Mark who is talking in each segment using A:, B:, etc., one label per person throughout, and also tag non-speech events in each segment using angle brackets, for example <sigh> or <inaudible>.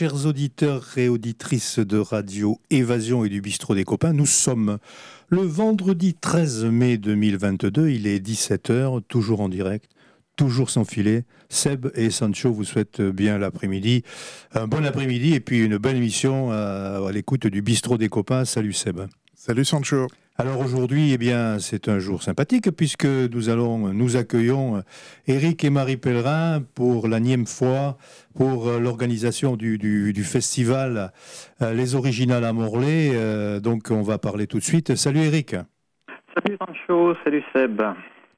A: Chers auditeurs et auditrices de Radio Évasion et du Bistrot des Copains, nous sommes le vendredi 13 mai 2022. Il est 17h, toujours en direct, toujours sans filet. Seb et Sancho vous souhaitent bien l'après-midi. Un bon après-midi et puis une bonne émission à, à l'écoute du Bistrot des Copains. Salut Seb.
B: Salut Sancho.
A: Alors aujourd'hui, eh bien, c'est un jour sympathique puisque nous allons, nous accueillons Eric et Marie Pellerin pour la nième fois pour l'organisation du, festival euh, Les Originales à Morlaix. Euh, donc on va parler tout de suite. Salut Eric.
C: Salut Sancho, salut Seb.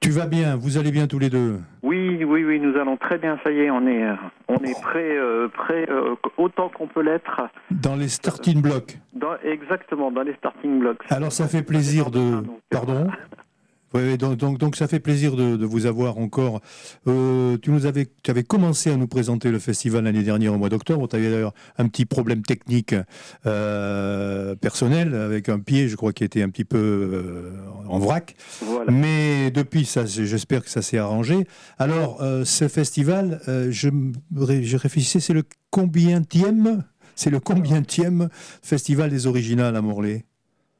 A: Tu vas bien Vous allez bien tous les deux
C: Oui, oui, oui, nous allons très bien. Ça y est, on est, euh, on est prêt, euh, prêt euh, autant qu'on peut l'être.
A: Dans les starting blocks.
C: Dans, exactement, dans les starting blocks.
A: Alors ça fait plaisir de. Pardon <laughs> oui, donc, donc, donc, ça fait plaisir de, de vous avoir encore. Euh, tu nous avais, tu avais commencé à nous présenter le festival l'année dernière au mois d'octobre. Tu avais d'ailleurs un petit problème technique euh, personnel avec un pied, je crois, qui était un petit peu euh, en vrac. Voilà. Mais depuis, ça, j'espère que ça s'est arrangé. Alors, ce festival, je, je réfléchissais, c'est le combientième C'est le combientième festival des originales à Morlaix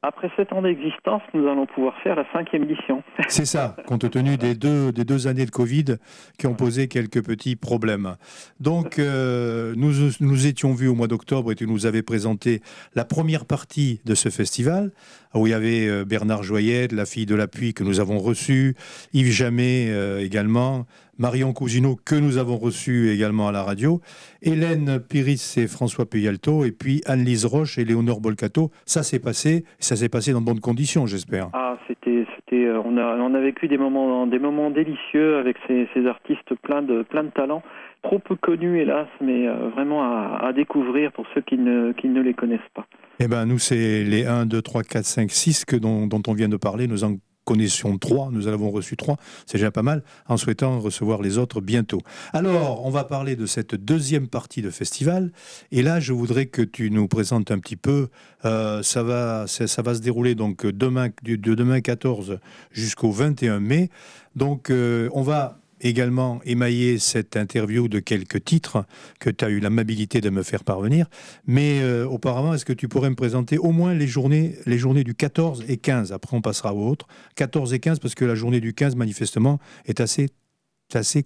C: après sept ans d'existence, nous allons pouvoir faire la cinquième édition. <laughs>
A: C'est ça, compte tenu des deux, des deux années de Covid qui ont posé quelques petits problèmes. Donc, euh, nous nous étions vus au mois d'octobre et tu nous avais présenté la première partie de ce festival, où il y avait euh, Bernard Joyette, la fille de l'appui que nous avons reçue, Yves Jamet euh, également, Marion Cousineau que nous avons reçu également à la radio, Hélène Piris et François Puyalto, et puis Anne-Lise Roche et Léonore Bolcato. Ça s'est passé, ça s'est passé dans de bonnes conditions, j'espère.
C: Ah, c'était, c'était, euh, on a, on a vécu des moments, des moments délicieux avec ces, ces artistes pleins de, plein de talent trop peu connus, hélas, mais euh, vraiment à, à, découvrir pour ceux qui ne, qui ne les connaissent pas.
A: Eh bien, nous, c'est les 1, 2, 3, 4, 5, 6 que dont, dont on vient de parler. Nous en connaissions trois, nous en avons reçu trois, c'est déjà pas mal, en souhaitant recevoir les autres bientôt. Alors, on va parler de cette deuxième partie de festival, et là, je voudrais que tu nous présentes un petit peu, euh, ça, va, ça, va se dérouler donc demain, de demain 14 jusqu'au 21 mai, donc euh, on va également émaillé cette interview de quelques titres que tu as eu l'amabilité de me faire parvenir. Mais euh, auparavant, est-ce que tu pourrais me présenter au moins les journées, les journées du 14 et 15 Après, on passera aux autres. 14 et 15, parce que la journée du 15, manifestement, est assez, assez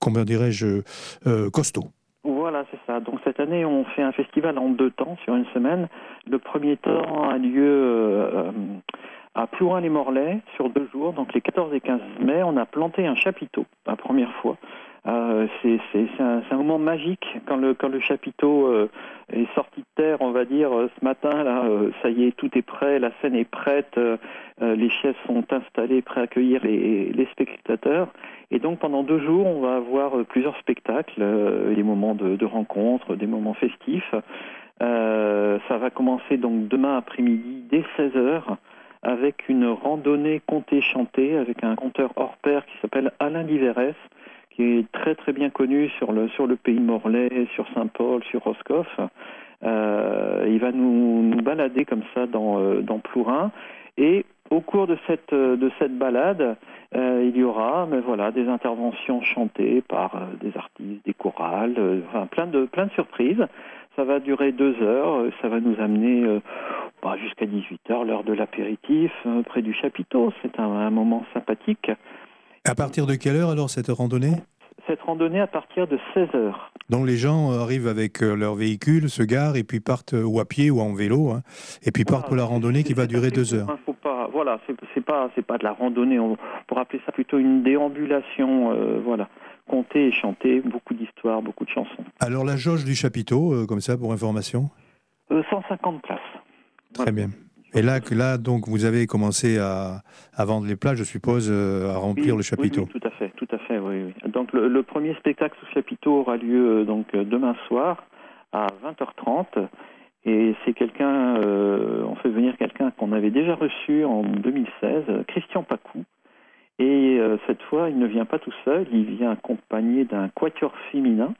A: comment dirais-je, euh, costaud.
C: Voilà, c'est ça. Donc cette année, on fait un festival en deux temps, sur une semaine. Le premier temps a lieu euh, à Plourin-les-Morlaix sur deux jours, donc les 14 et 15 mai, on a planté un chapiteau, la première fois. Euh, c'est un, moment magique quand le, chapiteau euh, est sorti de terre, on va dire, euh, ce matin, là, ça y est, tout est prêt, la scène est prête, les chaises sont installées, prêts à accueillir les, spectateurs. Et donc pendant deux jours, on va avoir plusieurs spectacles, des moments de, de rencontres, des moments festifs. ça va commencer donc demain après-midi dès 16 heures avec une randonnée contée chantée avec un conteur hors pair qui s'appelle Alain Liverès, qui est très très bien connu sur le, sur le pays Morlaix, sur Saint-Paul, sur Roscoff. Euh, il va nous, balader comme ça dans, euh, dans Plourin. Et au cours de cette, de cette balade, euh, il y aura mais voilà, des interventions chantées par euh, des artistes, des chorales, euh, enfin, plein, de, plein de surprises. Ça va durer deux heures, ça va nous amener euh, bah, jusqu'à 18h, l'heure de l'apéritif, euh, près du chapiteau. C'est un, un, moment sympathique.
A: À partir de quelle heure alors cette randonnée?
C: Cette randonnée à partir de 16h.
A: Donc les gens arrivent avec leur véhicule, se garent et puis partent ou à pied ou en vélo, hein, et puis partent pour la randonnée qui va durer deux heures.
C: Faut pas, voilà, c'est pas, pas de la randonnée, on pourrait appeler ça plutôt une déambulation, euh, voilà compter et chanter, beaucoup d'histoires, beaucoup de chansons.
A: Alors la jauge du chapiteau, euh, comme ça pour information
C: euh, 150 places.
A: Très voilà. bien. Et là, que là, donc, vous avez commencé à, à vendre les plats, je suppose, euh, à remplir
C: oui,
A: le chapiteau.
C: Oui, oui, tout à fait, tout à fait, oui. oui. Donc, le, le, premier spectacle sous chapiteau aura lieu euh, donc demain soir à 20h30. Et c'est quelqu'un, euh, on fait venir quelqu'un qu'on avait déjà reçu en 2016, Christian Pacou, et euh, cette fois, il ne vient pas tout seul, il vient accompagné d'un quatuor féminin,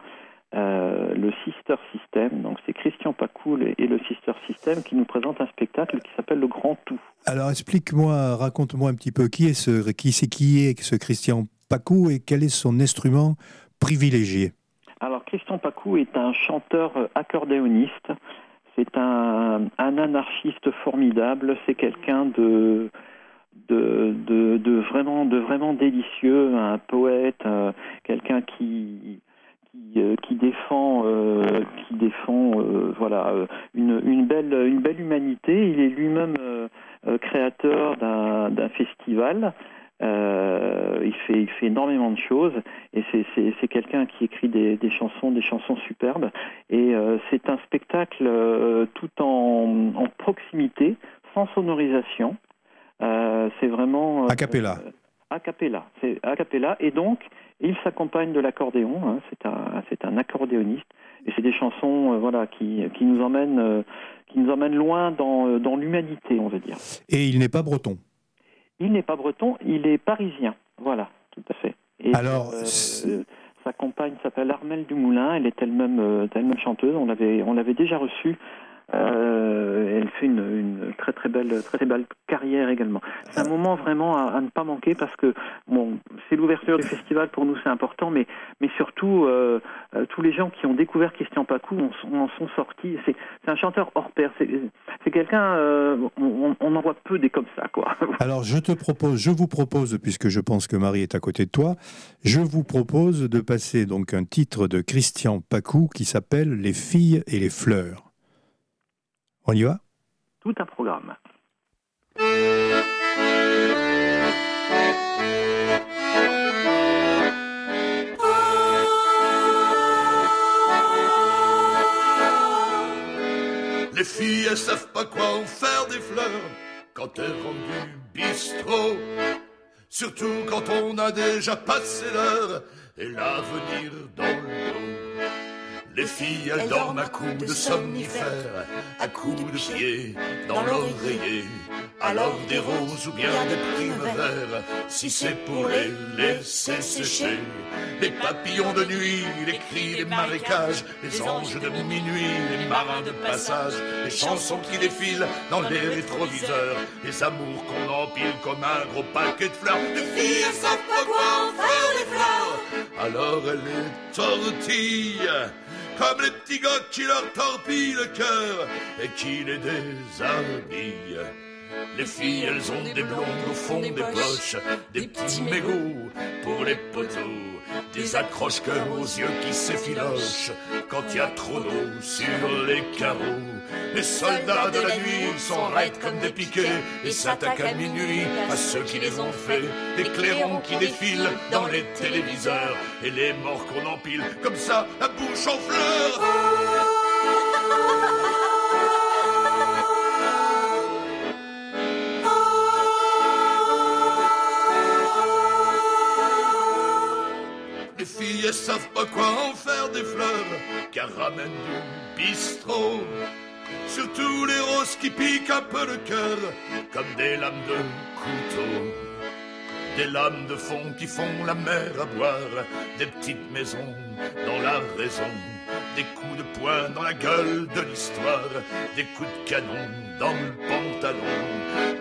C: euh, le Sister System. Donc c'est Christian Pacoul et, le Sister System qui nous présente un spectacle qui s'appelle Le Grand Tout.
A: Alors explique-moi, raconte-moi un petit peu qui est ce qui c'est qui est ce Christian Pacou et quel est son instrument privilégié?
C: Alors Christian Pacou est un chanteur accordéoniste. C'est un, anarchiste formidable. C'est quelqu'un de, de, vraiment, de vraiment délicieux, un poète, euh, quelqu'un qui, qui, euh, défend, qui défend voilà, une, une, belle, une belle humanité. Il est lui-même créateur d'un festival euh, il, fait, il fait énormément de choses et c'est quelqu'un qui écrit des, chansons, des chansons superbes. Et euh, c'est un spectacle euh, tout en, proximité, sans sonorisation. C'est vraiment.
A: a cappella.
C: a cappella. C'est a cappella. Et donc, il s'accompagne de l'accordéon. Hein. c'est un, c'est un accordéoniste. Et c'est des chansons, voilà, qui, qui nous emmènent, qui nous emmènent loin dans, dans l'humanité, on va dire.
A: Et il n'est pas breton.
C: Il n'est pas breton, il est parisien. Voilà, tout à fait.
A: Et Alors, euh,
C: sa compagne s'appelle Armelle Dumoulin, elle est elle-même euh, elle chanteuse, on l'avait, on l'avait déjà reçue euh, elle fait une, très très belle très, très belle carrière également. C'est un moment vraiment à, ne pas manquer parce que bon, c'est l'ouverture du festival pour nous c'est important, mais mais surtout euh, euh, tous les gens qui ont découvert Christian Pacou en, sont sortis. C'est un chanteur hors pair. C'est quelqu'un on, on, en voit peu des comme ça quoi. <laughs>
A: Alors je te propose, je vous propose puisque je pense que Marie est à côté de toi, je vous propose de passer donc un titre de Christian Pacou qui s'appelle Les filles et les fleurs. On y va?
C: Tout un programme.
B: Les filles, elles savent pas quoi en faire des fleurs quand elles rentrent du bistrot. Surtout quand on a déjà passé l'heure et l'avenir dans le dos. Les filles, elles dorment à coups de somnifères, à coups de pied dans l'oreiller. Alors des roses ou bien des primes verts, si c'est pour les laisser sécher. Les papillons de nuit, les cris des marécages, les anges de minuit, les marins de passage, les chansons qui défilent dans les rétroviseurs, les amours qu'on empile comme un gros paquet de fleurs. Les filles, elles savent pas quoi en faire des fleurs. Alors elles les tortillent comme les petits gars qui leur torpillent le cœur et qui les déshabillent. Les filles, elles ont des blondes au fond des poches, des petits mégots pour les poteaux, des accroches-cœurs aux yeux qui s'effilochent quand il y a trop d'eau sur les carreaux. Les soldats de la nuit sont raides comme des piquets et s'attaquent à minuit à ceux qui les ont faits. Les clairons qui défilent dans les téléviseurs et les morts qu'on empile comme ça, la bouche en fleurs. Savent pas quoi en faire des fleurs, car ramènent du bistrot. Surtout les roses qui piquent un peu le cœur, comme des lames de couteau. Des lames de fond qui font la mer à boire, des petites maisons dans la raison, des coups de poing dans la gueule de l'histoire, des coups de canon dans le pantalon.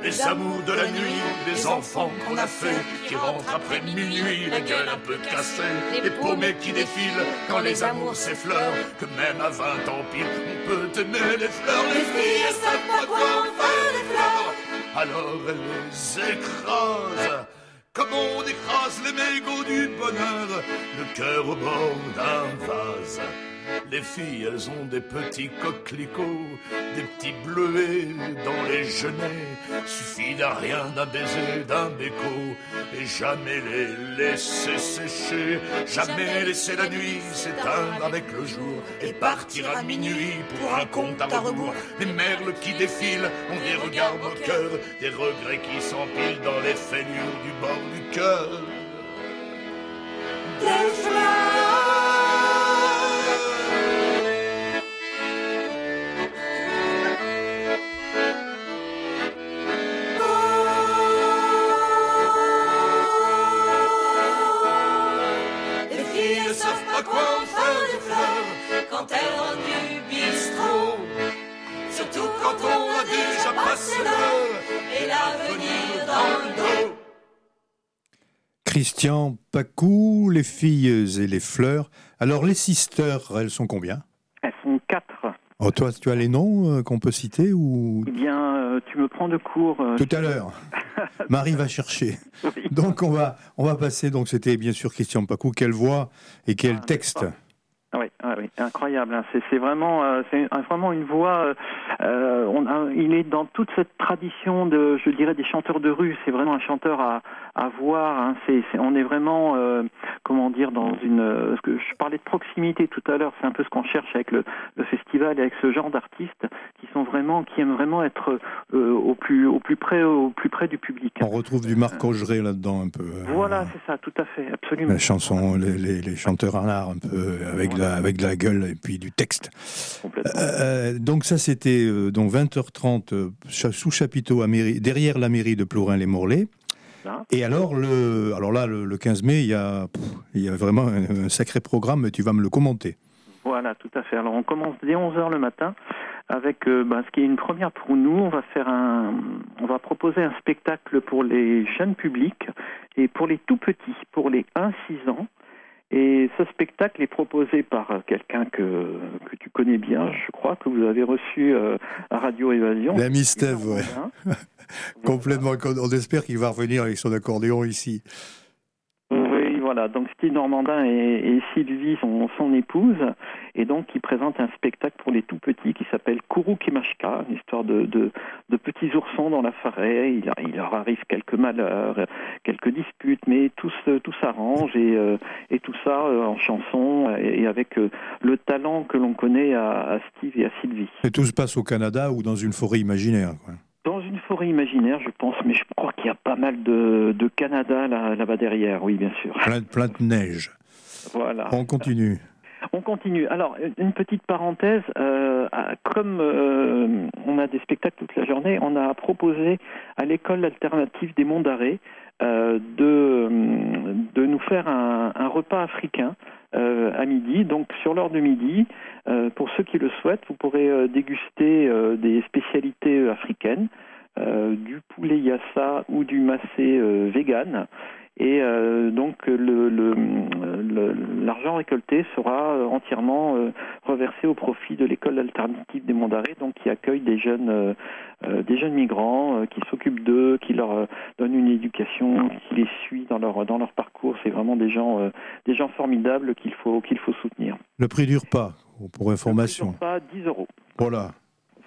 B: Les amours de la nuit, les enfants qu'on a fait, qui rentrent après minuit, la gueule un peu cassée, les paumés qui défilent quand les amours s'effleurent, que même à 20 ans pile, on peut aimer les fleurs. Les filles, elles savent pas quoi en faire les fleurs, alors elles les écrasent. Comme on écrase les mégots du bonheur, le cœur au bord d'un vase. Les filles, elles ont des petits coquelicots, des petits bleuets dans les genêts. Suffit d'un rien, d'un baiser, d'un béco, et jamais les laisser sécher, jamais laisser la nuit s'éteindre avec le jour, et partir à minuit pour un compte à rebours. Les merles qui défilent ont des regards moqueurs, des regrets qui s'empilent dans les fêlures du bord du cœur. Des fleurs quand elle rentre du bistrot. Surtout quand on a déjà passé l'heure et l'avenir dans le dos.
A: Christian Pacou, les filles et les fleurs. Alors les sisters, elles sont combien?
C: Elles sont quatre.
A: Oh, toi, tu as les noms euh, qu'on peut citer ou?
C: Eh bien, euh, tu me prends de court. euh,
A: tout à l'heure Marie va chercher. <laughs>
C: oui.
A: Donc on va on va passer. Donc c'était bien sûr Christian Pacou. Quelle voix et quel
C: Ah,
A: texte.
C: Oui, ah oui, incroyable. hein. C'est, vraiment, euh, c'est vraiment une voix. euh, euh, on il est dans toute cette tradition de, je dirais, des chanteurs de rue. C'est vraiment un chanteur à, à voir. hein. On est vraiment, euh, comment dire, dans une. euh, que je parlais de proximité tout à l'heure. C'est un peu ce qu'on cherche avec le, le festival et avec ce genre d'artistes qui sont vraiment, qui aiment vraiment être euh, au plus, au plus près, au plus près du public.
A: On retrouve du Marc Augeret là-dedans un peu. euh,
C: Voilà, c'est ça, tout à fait, absolument.
A: La chanson, les, les- les chanteurs en art un peu avec de la, avec de la gueule et puis du texte. Donc ça c'était donc 20h30 euh, cha- sous chapiteau à mairie, derrière la mairie de Plourin-les-Morlaix. Et alors le alors là le, le 15 mai il y a pff, il y a vraiment un, un sacré programme. Tu vas me le commenter.
C: Voilà, tout à fait. Alors on commence dès 11h le matin avec euh, ben, ce qui est une première pour nous. On va faire un, on va proposer un spectacle pour les jeunes publics et pour les tout petits, pour les 1-6 ans. Et ce spectacle est proposé par euh, quelqu'un que, que tu connais bien, je crois, que vous avez reçu euh, à Radio Évasion.
A: L'ami Steve, ouais. <laughs> Complètement. On espère qu'il va revenir avec son accordéon ici.
C: Voilà. Donc Steve Normandin et, Sylvie, son, son épouse, et donc ils présentent un spectacle pour les tout petits qui s'appelle Kourou Kemashka, une histoire de, petits oursons dans la forêt. Il, leur arrive quelques malheurs, quelques disputes, mais tout, s'arrange et, euh, et tout ça euh, en chanson et, et avec euh, le talent que l'on connaît à, à Steve et à Sylvie.
A: Et tout se passe au Canada ou dans une forêt imaginaire. quoi.
C: Dans une forêt imaginaire, je pense, mais je crois qu'il y a pas mal de, de Canada là, là-bas derrière, oui, bien sûr.
A: Plein, de- plein de neige.
C: Voilà.
A: On continue.
C: On continue. Alors, une petite parenthèse, euh, comme euh, on a des spectacles toute la journée, on a proposé à l'école alternative des Monts d'Arrêt euh, de, de nous faire un, un repas africain euh, à midi. Donc, sur l'heure de midi, euh, pour ceux qui le souhaitent, vous pourrez euh, déguster des spécialités africaines, du poulet yassa ou du massé vegan. Et euh, donc le- le- le- l'argent récolté sera euh, entièrement euh, reversé au profit de l'école alternative des Monts d'Arrêt, donc qui accueille des jeunes, euh, des jeunes migrants, qui s'occupent d'eux, qui leur donne une éducation, qui les suit dans leur dans leur parcours. C'est vraiment des gens, des gens formidables qu'il faut qu'il faut soutenir.
A: Le prix du repas, pour information.
C: Pas 10 euros.
A: Voilà.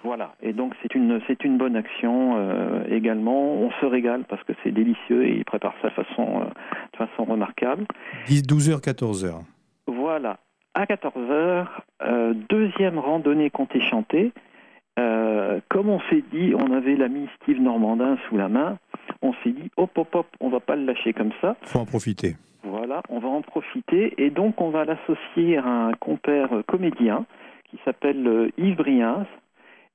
C: Voilà, et donc c'est une c'est une bonne action euh, également. On se régale parce que c'est délicieux et ils préparent ça de façon euh, de façon remarquable.
A: 10, 12h, 14h.
C: Voilà, à 14h, euh, deuxième randonnée comptée chantée. Comme on s'est dit, on avait l'ami Steve Normandin sous la main. On s'est dit, hop hop hop, on va pas le lâcher comme ça.
A: Faut en profiter.
C: Voilà, on va en profiter et donc on va l'associer à un compère comédien qui s'appelle Yves Briens,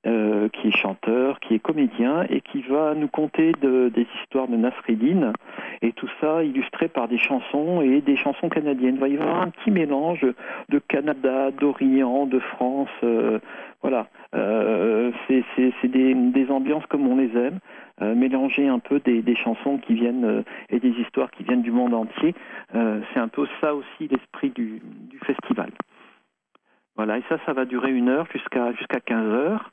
C: euh, qui est chanteur, qui est comédien et qui va nous conter de- des histoires de Nasreddin et tout ça illustré par des chansons et des chansons canadiennes. Il va y avoir un petit mélange de Canada, d'Orient, de France. euh, voilà, Euh, c'est des, ambiances comme on les aime, mélanger un peu des, chansons qui viennent et des histoires qui viennent du monde entier. C'est un peu ça aussi l'esprit du, du festival. Voilà, et ça, ça va durer une heure jusqu'à jusqu'à 15 heures.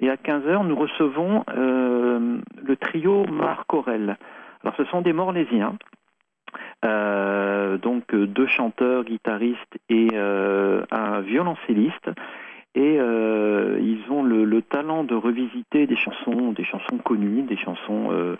C: Et à 15 heures, nous recevons euh, le trio Marc Aurel. Alors, ce sont des Morlésiens, euh, donc euh, deux chanteurs, guitaristes et euh, un violoncelliste. Et euh, ils ont le, le talent de revisiter des chansons, des chansons connues, des chansons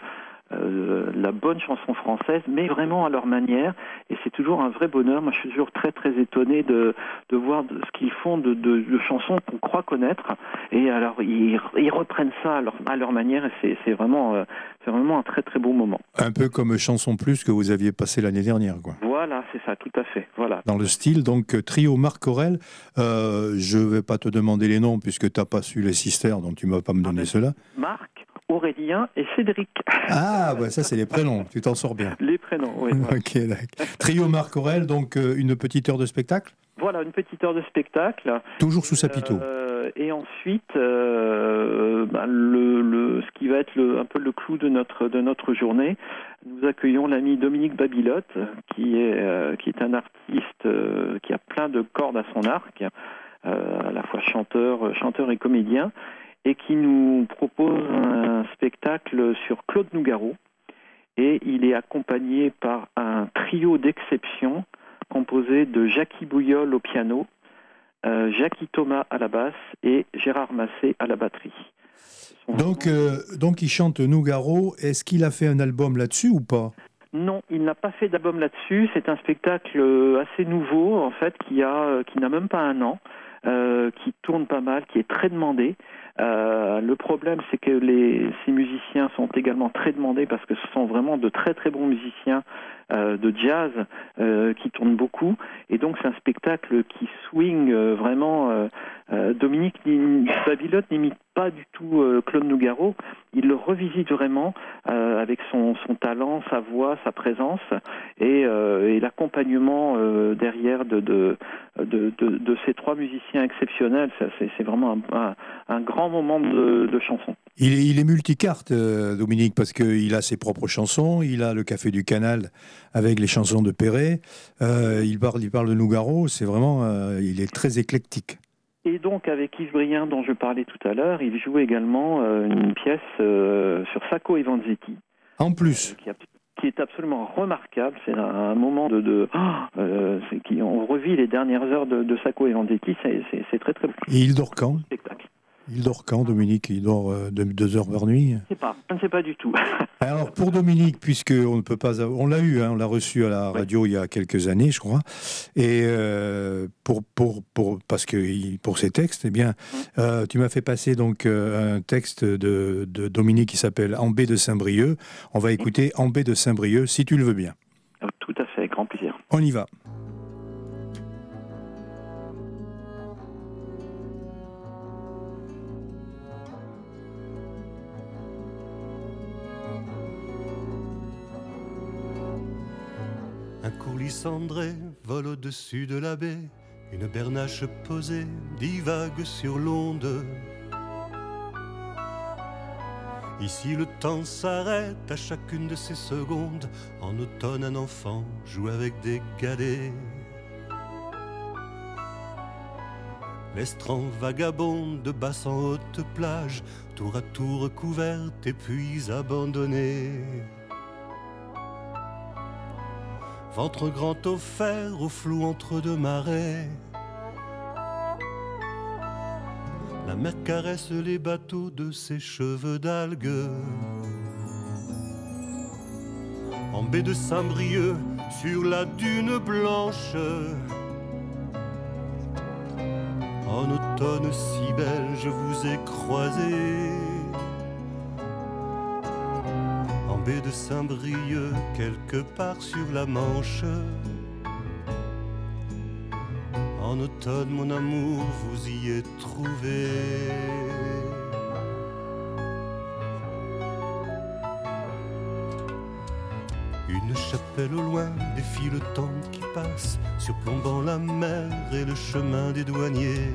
C: euh, la bonne chanson française, mais vraiment à leur manière. Et c'est toujours un vrai bonheur. Moi, je suis toujours très très étonné de, de voir de- ce qu'ils font de, de- de chansons qu'on croit connaître. Et alors, ils, ils reprennent ça à leur, à leur manière. Et c'est, vraiment, euh, c'est vraiment un très très beau moment.
A: Un peu comme Chanson Plus que vous aviez passé l'année dernière. Quoi.
C: Voilà, c'est ça, tout à fait. Voilà.
A: Dans le style, donc trio Marc Aurel. Euh, je ne vais pas te demander les noms puisque tu n'as pas su les sisters, donc tu ne vas pas me donner
C: ben.
A: cela.
C: Marc, Aurélien et Cédric.
A: Ah, bah, ça c'est les prénoms, tu t'en sors bien.
C: Les prénoms, oui. <laughs>
A: Ok. Trio Marc Aurel, donc euh, une petite heure de spectacle?
C: Voilà, une petite heure de spectacle.
A: Toujours sous sapiteau.
C: Euh, et ensuite, euh, bah, le, ce qui va être un peu le clou de notre, de notre journée. Nous accueillons l'ami Dominique Babilotte, qui est, qui est un artiste qui a plein de cordes à son arc, à la fois chanteur, chanteur et comédien, et qui nous propose un spectacle sur Claude Nougaro. Et il est accompagné par un trio d'exception composé de Jackie Bouillol au piano, euh, Jackie Thomas à la basse et Gérard Massé à la batterie.
A: Donc, euh, donc il chante Nougaro. Est-ce qu'il a fait un album là-dessus ou pas?
C: Non, il n'a pas fait d'album là-dessus. C'est un spectacle euh, assez nouveau, en fait, qui a, qui n'a même pas un an, qui tourne pas mal, qui est très demandé. Euh, le problème, c'est que les, ces musiciens sont également très demandés parce que ce sont vraiment de très très bons musiciens euh, de jazz euh, qui tournent beaucoup. Et donc c'est un spectacle qui swing vraiment. Dominique Babilote n'imite pas du tout Claude Nougaro. Il le revisite vraiment avec son, talent, sa voix, sa présence et, l'accompagnement derrière de ces trois musiciens exceptionnels. C'est vraiment un, grand moment de, chanson.
A: Il, est multicarte, euh, Dominique, parce qu'il a ses propres chansons, il a le Café du Canal avec les chansons de Perret, euh, il, parle, il parle de Nougaro, c'est vraiment, euh, il est très éclectique.
C: Et donc avec Yves Brien dont je parlais tout à l'heure, il joue également une pièce sur Sacco et Vanzetti.
A: En plus
C: qui, est absolument remarquable. C'est un, moment de, de qui, on revit les dernières heures de, de Sacco et Vanzetti. C'est très très.
A: Et il dort quand? Il dort quand, Dominique Il dort euh, deux heures par nuit
C: Je ne sais pas, je ne sais pas du tout. <laughs>
A: Alors, pour Dominique, puisque on ne peut pas... On l'a eu, hein, on l'a reçu à la radio il y a quelques années, je crois, et euh, pour, pour, pour, parce que pour ses textes, eh bien, euh, tu m'as fait passer donc un texte de, de Dominique qui s'appelle Ambé de Saint-Brieuc. On va écouter Ambé de Saint-Brieuc, si tu le veux bien.
C: Tout à fait, avec grand plaisir.
A: On y va.
D: Cendré vole au-dessus de la baie, une bernache posée divague sur l'onde. Ici le temps s'arrête à chacune de ces secondes. En automne un enfant joue avec des galets. L'estran vagabonde de basse en haute plage, tour à tour couverte et puis abandonnée. Ventre grand offert au flou entre deux marais. La mer caresse les bateaux de ses cheveux d'algues. En baie de Saint-Brieuc, sur la dune blanche. En automne si belle, je vous ai croisé. De Saint-Brieuc, quelque part sur la Manche. En automne, mon amour, vous y êtes trouvé. Une chapelle au loin défie le temps qui passe, surplombant la mer et le chemin des douaniers.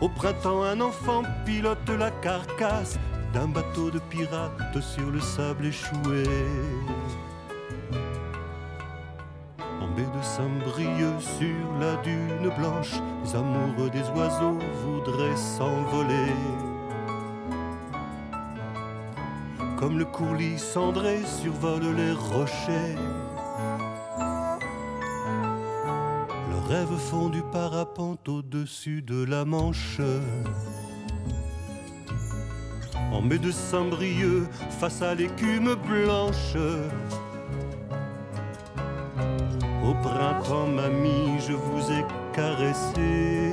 D: Au printemps, un enfant pilote la carcasse d'un bateau de pirates sur le sable échoué. En baie de Saint-Brieuc, sur la dune blanche, les amoureux des oiseaux voudraient s'envoler. Comme le courlis cendré survole les rochers. Le rêve fond du parapente au-dessus de la Manche en mai de Saint-Brieuc, face à l'écume blanche. Au printemps, mamie, je vous ai caressé.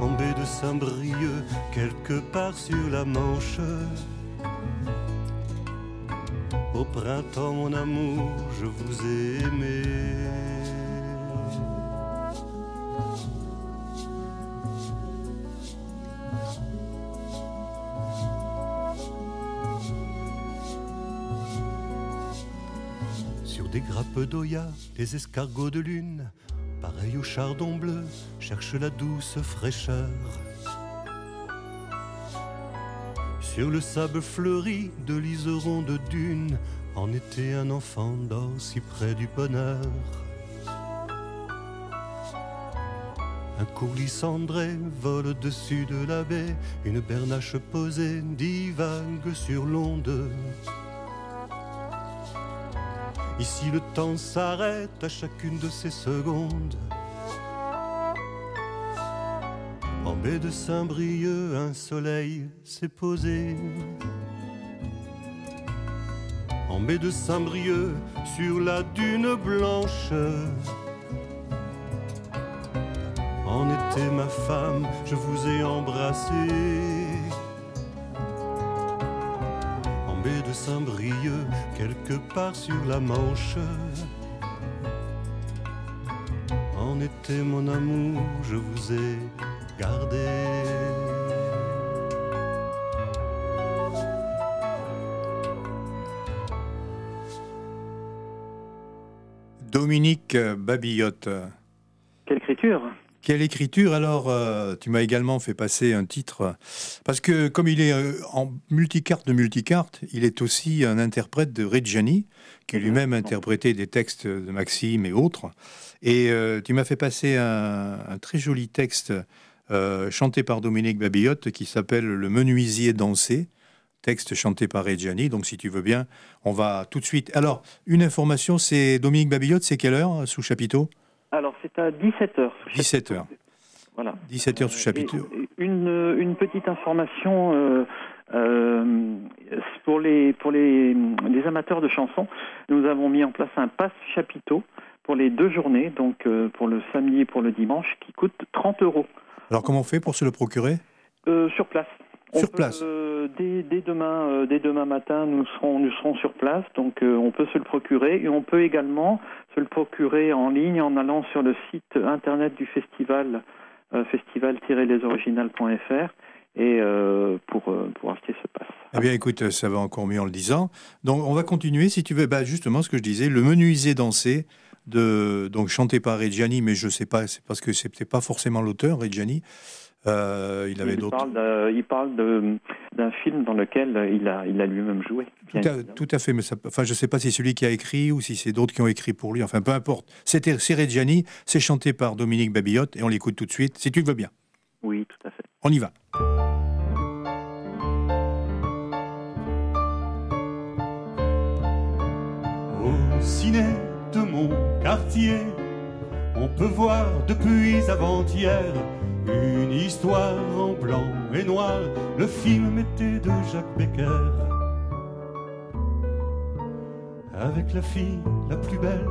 D: En baie de Saint-Brieuc, quelque part sur la Manche. Au printemps, mon amour, je vous ai aimé. Les escargots de lune pareil au chardon bleu, cherche la douce fraîcheur. Sur le sable fleuri de liserons de dunes, en été un enfant dort si près du bonheur. Un courlis cendré vole au-dessus de la baie, une bernache posée divague sur l'onde. Ici le temps s'arrête à chacune de ces secondes. En baie de Saint-Brieuc, un soleil s'est posé. En baie de Saint-Brieuc, sur la dune blanche. En été, ma femme, je vous ai embrassé. De Saint-Brieuc, quelque part sur la Manche. En été, mon amour, je vous ai gardé.
A: Dominique Babillotte.
C: Quelle écriture?
A: Quelle écriture Alors, euh, tu m'as également fait passer un titre, parce que comme il est euh, en multicarte de multicarte, il est aussi un interprète de Reggiani, qui lui-même interprétait des textes de Maxime et autres. Et euh, tu m'as fait passer un, un très joli texte chanté par Dominique Babillotte qui s'appelle Le menuisier dansé, texte chanté par Reggiani. Donc, si tu veux bien, on va tout de suite. Alors, une information, c'est Dominique Babillotte, c'est quelle heure sous chapiteau?
C: Alors, c'est à 17h.
A: 17h.
C: Voilà.
A: 17h sous chapiteau.
C: Une, une petite information euh, euh, pour, les, pour les, les amateurs de chansons. Nous avons mis en place un pass chapiteau pour les deux journées, donc euh, pour le samedi et pour le dimanche, qui coûte 30 euros
A: Alors, comment on fait pour se le procurer?
C: Sur place.
A: Sur
C: peut,
A: place.
C: euh, dès, dès demain, euh, dès demain matin, nous serons, nous serons sur place, donc euh, on peut se le procurer et on peut également se le procurer en ligne en allant sur le site internet du festival, euh, festival-lesoriginales.fr et euh, pour, euh, pour acheter ce pass.
A: Eh bien, écoute, ça va encore mieux en le disant. Donc, on va continuer, si tu veux. Bah, justement, ce que je disais, le menuisier dansé, de, donc chanté par Reggiani, mais je sais pas, c'est parce que c'était pas forcément l'auteur, Reggiani. Euh, il avait
C: il
A: d'autres.
C: parle, de- il parle de- d'un film dans lequel il a, il a lui-même joué.
A: Tout à,
C: évidemment.
A: tout à fait, mais ça, enfin, je sais pas si c'est celui qui a écrit ou si c'est d'autres qui ont écrit pour lui. Enfin, peu importe. C'était c'est Reggiani, c'est chanté par Dominique Babillotte et on l'écoute tout de suite, si tu le veux bien.
C: Oui, tout à fait.
A: On y va.
D: Au ciné de mon quartier, on peut voir depuis avant-hier une histoire en blanc et noir. Le film était de Jacques Becker. Avec la fille la plus belle,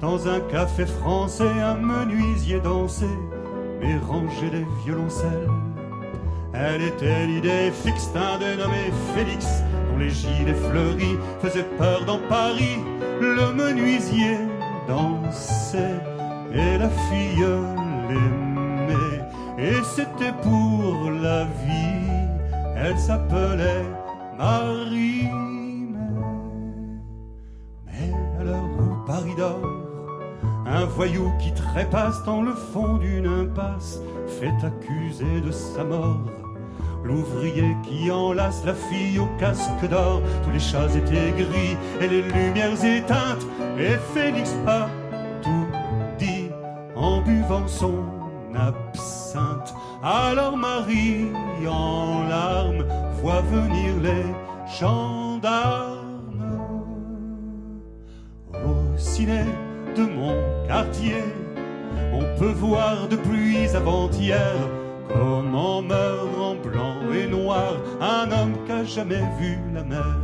D: dans un café français, un menuisier dansait, mais rangeait les violoncelles. Elle était l'idée fixe d'un dénommé Félix, dont les gilets fleuris faisaient peur dans Paris. Le menuisier dansait et la fille l'aimait. Et c'était pour la vie, elle s'appelait Marie. Mais à l'heure où Paris dort, un voyou qui trépasse dans le fond d'une impasse fait accuser de sa mort. L'ouvrier qui enlace la fille au casque d'or, tous les chats étaient gris et les lumières éteintes, et Félix a tout dit en buvant son absinthe. Alors Marie, en larmes, voit venir les gendarmes au ciné de mon quartier. On peut voir depuis avant-hier comment meurt en blanc et noir un homme qu'a jamais vu la mer.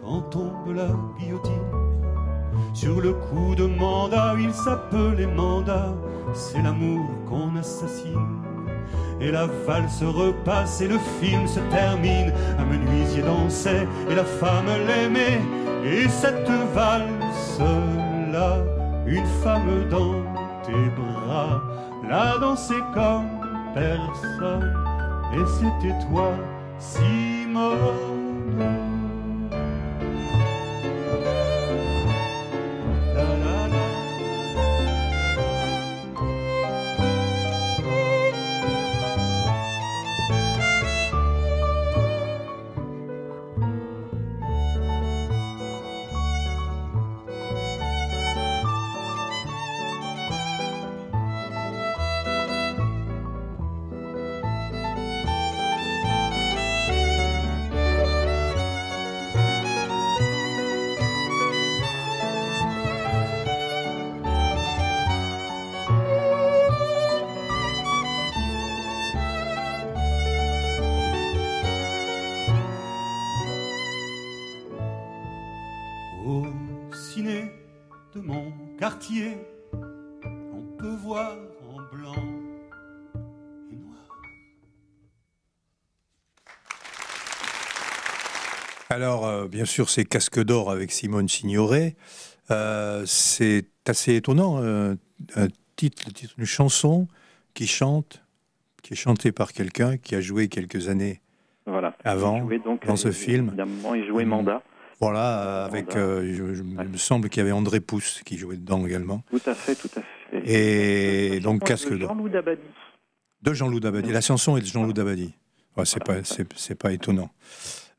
D: Quand tombe la guillotine, sur le coup de mandat, il s'appelait mandat, c'est l'amour qu'on assassine. Et la valse repasse et le film se termine. Un menuisier dansait et la femme l'aimait. Et cette valse-là, une femme dans tes bras, l'a dansée comme personne. Et c'était toi, Simone.
A: Alors, euh, bien sûr, c'est Casque d'or avec Simone Signoret. Euh, c'est assez étonnant, euh, un titre, le titre d'une chanson qui chante, qui est chantée par quelqu'un qui a joué quelques années
C: Voilà.
A: avant
C: donc,
A: dans ce film.
C: Évidemment, il jouait
A: Mhm.
C: Manda.
A: Voilà, avec, euh, je- je- il me semble qu'il y avait André Pousse qui jouait dedans également.
C: Tout à fait, tout à fait.
A: Et donc, Casque
C: de
A: d'or.
C: Jean-Loup Dabadi.
A: De Jean-Loup Dabadi. La chanson est de Jean-Loup Dabadi. Ouais, c'est
C: Voilà.
A: pas, c'est pas étonnant.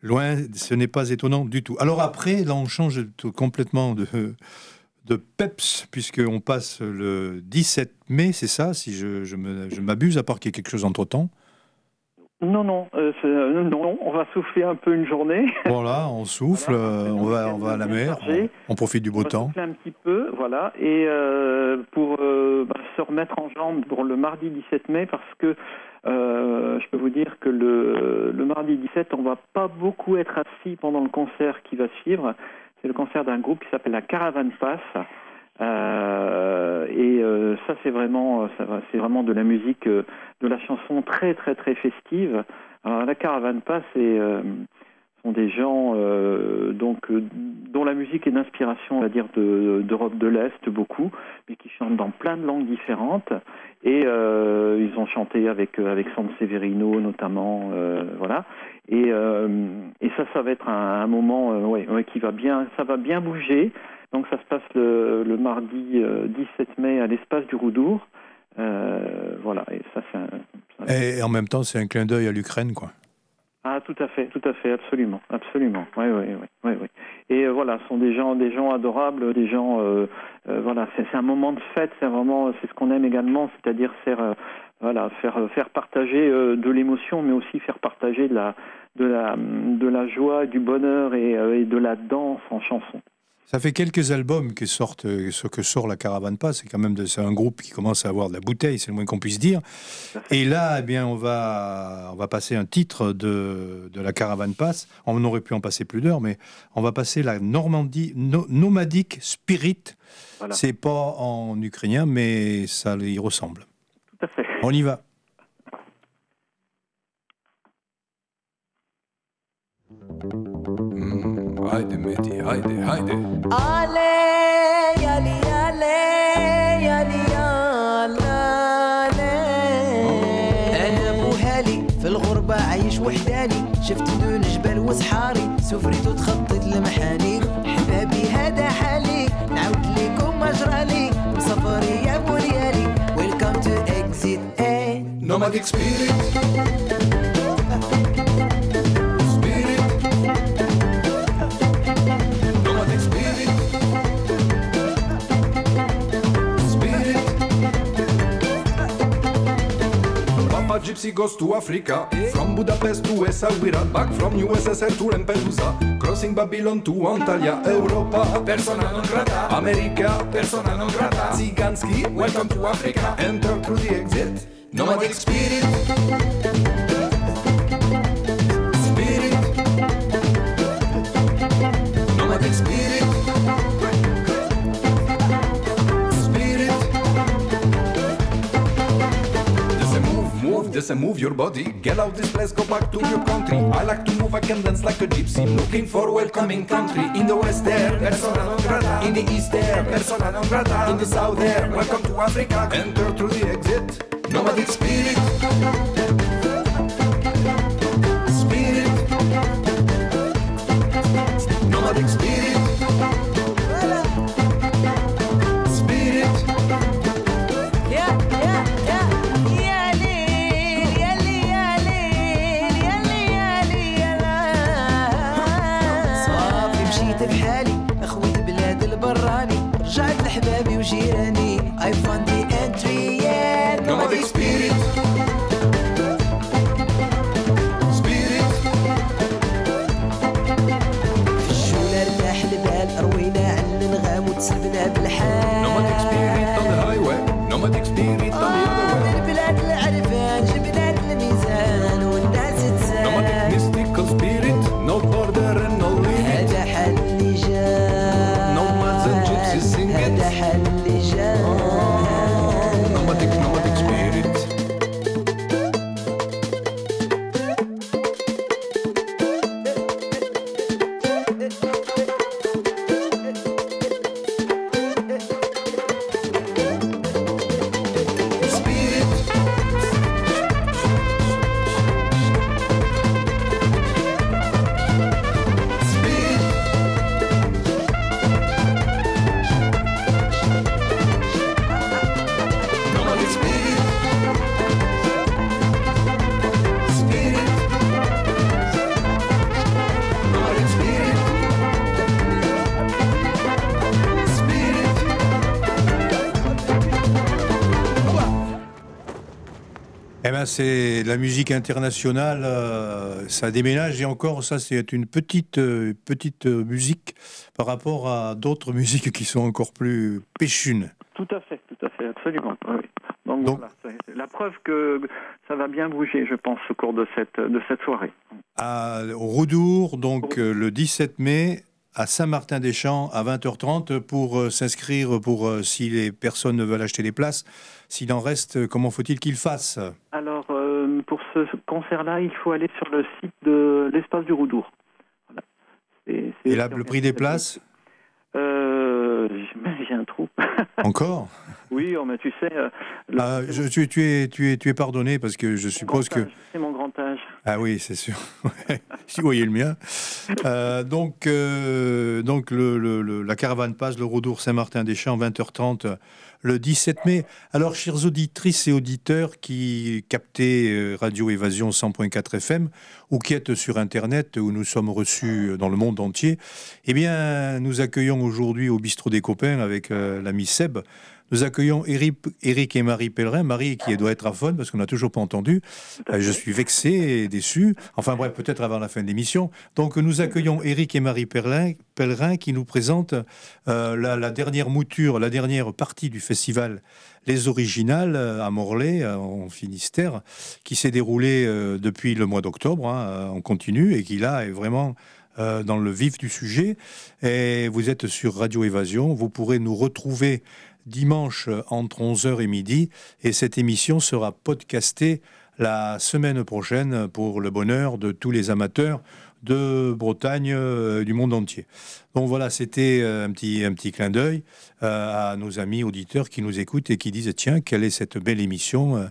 A: Loin, ce n'est pas étonnant du tout. Alors après, là, on change complètement de, de peps, puisqu'on passe le 17 mai, c'est ça, si je, je m'abuse, à part qu'il y ait quelque chose entre-temps.
C: Non, non, euh, euh, non, on va souffler un peu une journée.
A: Voilà, on souffle,
C: Voilà,
A: on, va, on va à la mer, on, on profite du
C: On
A: beau
C: va
A: temps.
C: souffler un petit peu, voilà, et euh, pour bah, se remettre en jambe pour le mardi 17 mai, parce que euh, je peux vous dire que le, le mardi 17, on va pas beaucoup être assis pendant le concert qui va suivre. C'est le concert d'un groupe qui s'appelle la Caravane Pass. Euh, et euh, ça, c'est vraiment, va- c'est vraiment de la musique, euh, de la chanson très, très, très festive. Alors, la Caravane Pass, c'est euh, sont des gens euh, donc euh, dont la musique est d'inspiration, on va dire, de- d'Europe de, l'Est beaucoup, mais qui chantent dans plein de langues différentes. Et euh, ils ont chanté avec avec San Severino notamment, voilà. Et, et ça, ça va être un, moment, qui va bien, ça va bien bouger. Donc ça se passe le, le mardi euh, 17 mai à l'espace du Roudour. Voilà, et ça c'est un,
A: Et, en même temps, c'est un clin d'œil à l'Ukraine, quoi.
C: Ah, tout à fait, tout à fait, absolument, absolument. Oui, oui, oui, oui, oui. Et euh, voilà, ce sont des gens, des gens adorables, des gens. euh, euh, voilà, c'est un moment de fête, c'est vraiment, c'est ce qu'on aime également, c'est-à-dire faire, voilà, faire, faire partager de l'émotion, mais aussi faire partager de la, de la, de la joie, du bonheur et, et de la danse en chanson.
A: Ça fait quelques albums que sortent, euh, ce que sort la Caravane Pass. C'est quand même de- c'est un groupe qui commence à avoir de la bouteille, c'est le moins qu'on puisse dire. Et là, eh bien, on va, on va passer un titre de, de la Caravane Pass. On aurait pu en passer plus d'heures, mais on va passer la Normandie no- Nomadic Spirit.
C: Voilà.
A: C'est pas en ukrainien, mais ça y ressemble.
C: Tout à fait.
A: On y va.
E: Haydi Mehdi, haydi, haydi.
F: علي يالي يالي يالي يالي أنا أبو هالي في الغربة عايش وحداني. شفت دون جبال وصحاري سفريت وتخطيت المحاني حبابي هذا حالي نعاود لكم مجرالي. مسافري يا ابو ريالي ويلكم تو اكزيت إيه
E: Nomadic spirit. Gypsy goes to Africa. From Budapest to Essaouira. Back from USSR to Lampedusa. Crossing Babylon to Antalya. Europa. Persona non grata. America. Persona non grata. Zyganski. Welcome to Africa. Enter through the exit. Nomadic. Spirit. Move, move, move your body. Get out this place, go back to your country. I like to move, I can dance like a gypsy. Looking for a welcoming country. In the west there, persona non grata. In the east there, persona non grata. In the south there, welcome to Africa. Enter through the exit. Nomadic. Spirit.
A: C'est la musique internationale, euh, ça déménage et encore, ça c'est une petite, euh, petite euh, musique par rapport à d'autres <laughs> musiques qui sont encore plus péchunes.
C: Tout à fait, tout à fait, absolument. oui. Donc,
A: Donc-
C: voilà, c'est la preuve que ça va bien bouger, je pense, au cours de cette, de cette soirée.
A: À, au Roudour, donc le 17 mai, à Saint-Martin-des-Champs, à 20h30, pour euh, s'inscrire, pour euh, si les personnes ne veulent acheter les places. S'il en reste, comment faut-il qu'ils fassent?
C: Alors, ce concert-là, il faut aller sur le site de l'espace du Roudour. Voilà.
A: Et là, le prix des places
C: euh, J'ai un trou. <laughs>
A: Encore?
C: Oui, oh, mais tu sais, euh,
A: Ah, je, tu, tu es, tu, es, tu es pardonné parce que je suppose que...
C: C'est mon grand âge.
A: Ah oui, c'est sûr. <laughs> Si vous voyez le mien. Euh, donc, euh, donc le, le- le- la caravane passe, le Roudour Saint-Martin-des-Champs, 20h30, euh, le 17 mai. Alors, chères auditrices et auditeurs qui captaient euh, Radio Évasion 100.4 FM ou qui êtes sur Internet où nous sommes reçus dans le monde entier, eh bien, nous accueillons aujourd'hui au Bistrot des Copains avec euh, l'ami Seb. Nous accueillons Eric, Eric et Marie Pellerin. Marie qui doit être à fond parce qu'on n'a toujours pas entendu. Euh, Je suis vexé et déçu. Enfin bref, peut-être avant la fin de l'émission. Donc nous accueillons Eric et Marie Pellerin, Pellerin qui nous présentent euh, la, la dernière mouture, la dernière partie du festival Les Originales euh, à Morlaix, en Finistère, qui s'est déroulé euh, depuis le mois d'octobre. hein, on continue et qui là est vraiment euh, dans le vif du sujet. Et vous êtes sur Radio Évasion. Vous pourrez nous retrouver dimanche euh, entre 11h et midi. Et cette émission sera podcastée la semaine prochaine pour le bonheur de tous les amateurs de Bretagne, euh, du monde entier. Donc voilà, c'était euh, un petit, un petit clin d'œil euh, à nos amis auditeurs qui nous écoutent et qui disent tiens, quelle est cette belle émission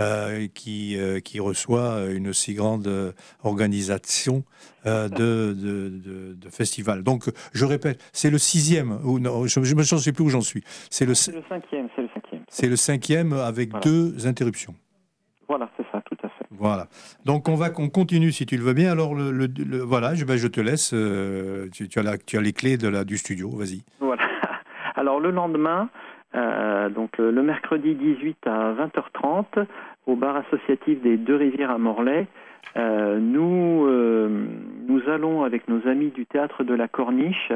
A: euh, qui, qui reçoit une si grande organisation de, de, de- de festival. Donc je répète, c'est le sixième, ou non, je ne sais plus où j'en suis. C'est le,
C: cinquième, c'est le cinquième.
A: c'est le cinquième avec
C: Voilà.
A: deux interruptions.
C: Voilà, c'est ça, tout à fait.
A: Voilà. Donc on va qu'on continue si tu le veux bien. Alors le, voilà, je, ben, je te laisse. euh, tu, as les clés de la, du studio. Vas-y.
C: Voilà. <laughs> Alors le lendemain, euh, donc le, le mercredi 18 à 20h30, au bar associatif des Deux Rivières à Morlaix, euh, nous, euh, allons avec nos amis du théâtre de la Corniche,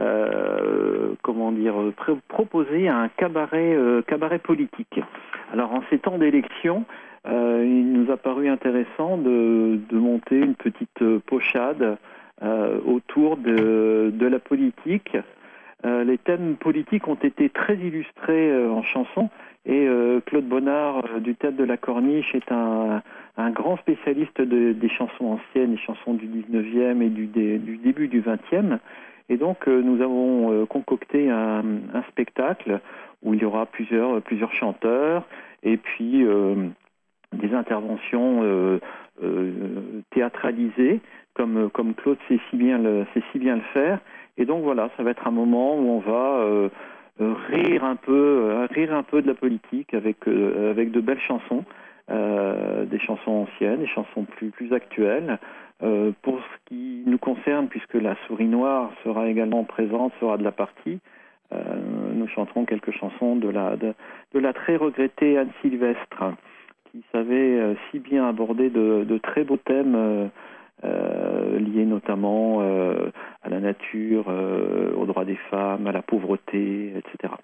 C: euh, comment dire, pr- proposer un cabaret, euh, cabaret politique. Alors en ces temps d'élection, euh, il nous a paru intéressant de, de monter une petite euh, pochade euh, autour de, de la politique. Euh, les thèmes politiques ont été très illustrés euh, en chansons et euh, Claude Bonnard du Théâtre de la Corniche est un, un grand spécialiste de- des chansons anciennes, des chansons du 19e et du, du début du 20e. Et donc nous avons concocté un, un spectacle où il y aura plusieurs, plusieurs chanteurs et puis des interventions euh, euh, théâtralisées comme, comme Claude sait si, bien le, sait si bien le faire. Et donc voilà, ça va être un moment où on va euh, euh, rire un peu, euh, rire un peu de la politique avec euh, avec de belles chansons, euh, des chansons anciennes, des chansons plus plus actuelles. Euh, pour ce qui nous concerne, puisque la souris noire sera également présente, sera de la partie, euh, nous chanterons quelques chansons de la de, de la très regrettée Anne Sylvestre, qui savait euh, si bien aborder de, très beaux thèmes. euh, euh, liés notamment euh, à la nature, euh, aux droits des femmes, à la pauvreté, etc.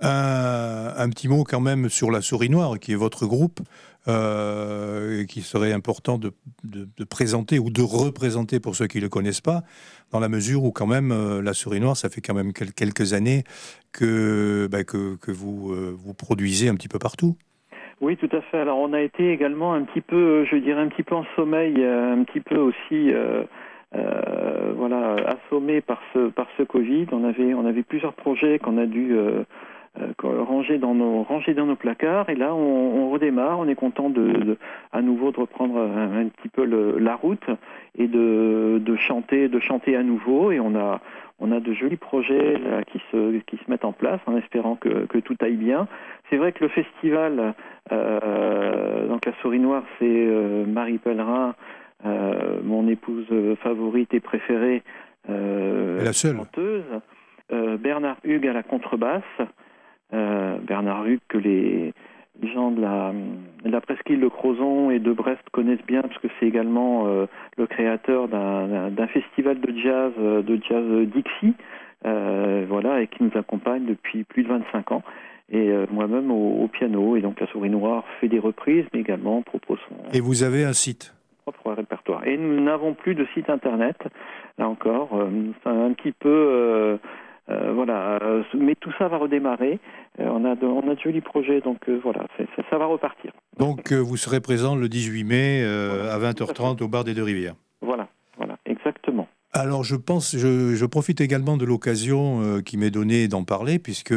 A: Un, petit mot quand même sur la souris noire, qui est votre groupe, et qui serait important de, présenter ou de représenter pour ceux qui ne le connaissent pas, dans la mesure où quand même la souris noire, ça fait quand même quel- quelques années que, bah, vous produisez un petit peu partout.
C: Oui, tout à fait. Alors, on a été également un petit peu, je dirais, un petit peu en sommeil, euh, un petit peu aussi, euh, euh, voilà, assommé par ce par ce Covid. On avait on avait plusieurs projets qu'on a dû euh, euh, ranger dans nos ranger dans nos placards. Et là, on, on redémarre. On est content de, de- à nouveau de reprendre un, un petit peu le- la route et de de chanter de chanter à nouveau. Et on a on a de jolis projets là, qui se qui se mettent en place en espérant que que tout aille bien. C'est vrai que le festival euh, donc la souris noire, c'est euh, Marie Pellerin, euh, mon épouse favorite et préférée, euh,
A: la seule.
C: chanteuse. Euh, Bernard Hugues à la contrebasse. Euh, Bernard Hugues que les gens de la, de la presqu'île de Crozon et de Brest connaissent bien, parce que c'est également euh, le créateur d'un- festival de jazz, euh, de jazz Dixie, voilà, et qui nous accompagne depuis plus de 25 ans. Et euh, moi-même au, au piano, et donc la Souris Noire fait des reprises, mais également propose son
A: Et vous avez un site?
C: propre répertoire. Et nous n'avons plus de site internet, là encore, euh, c'est un petit peu... euh, euh, voilà, euh, mais tout ça va redémarrer. Euh, on, a de, on a de jolis projets, donc voilà, ça, ça va repartir.
A: Donc vous serez présent le 18 mai à 20h30 au bar des Deux Rivières.
C: Voilà, voilà, exactement.
A: Alors je pense, je, je profite également de l'occasion euh, qui m'est donnée d'en parler puisque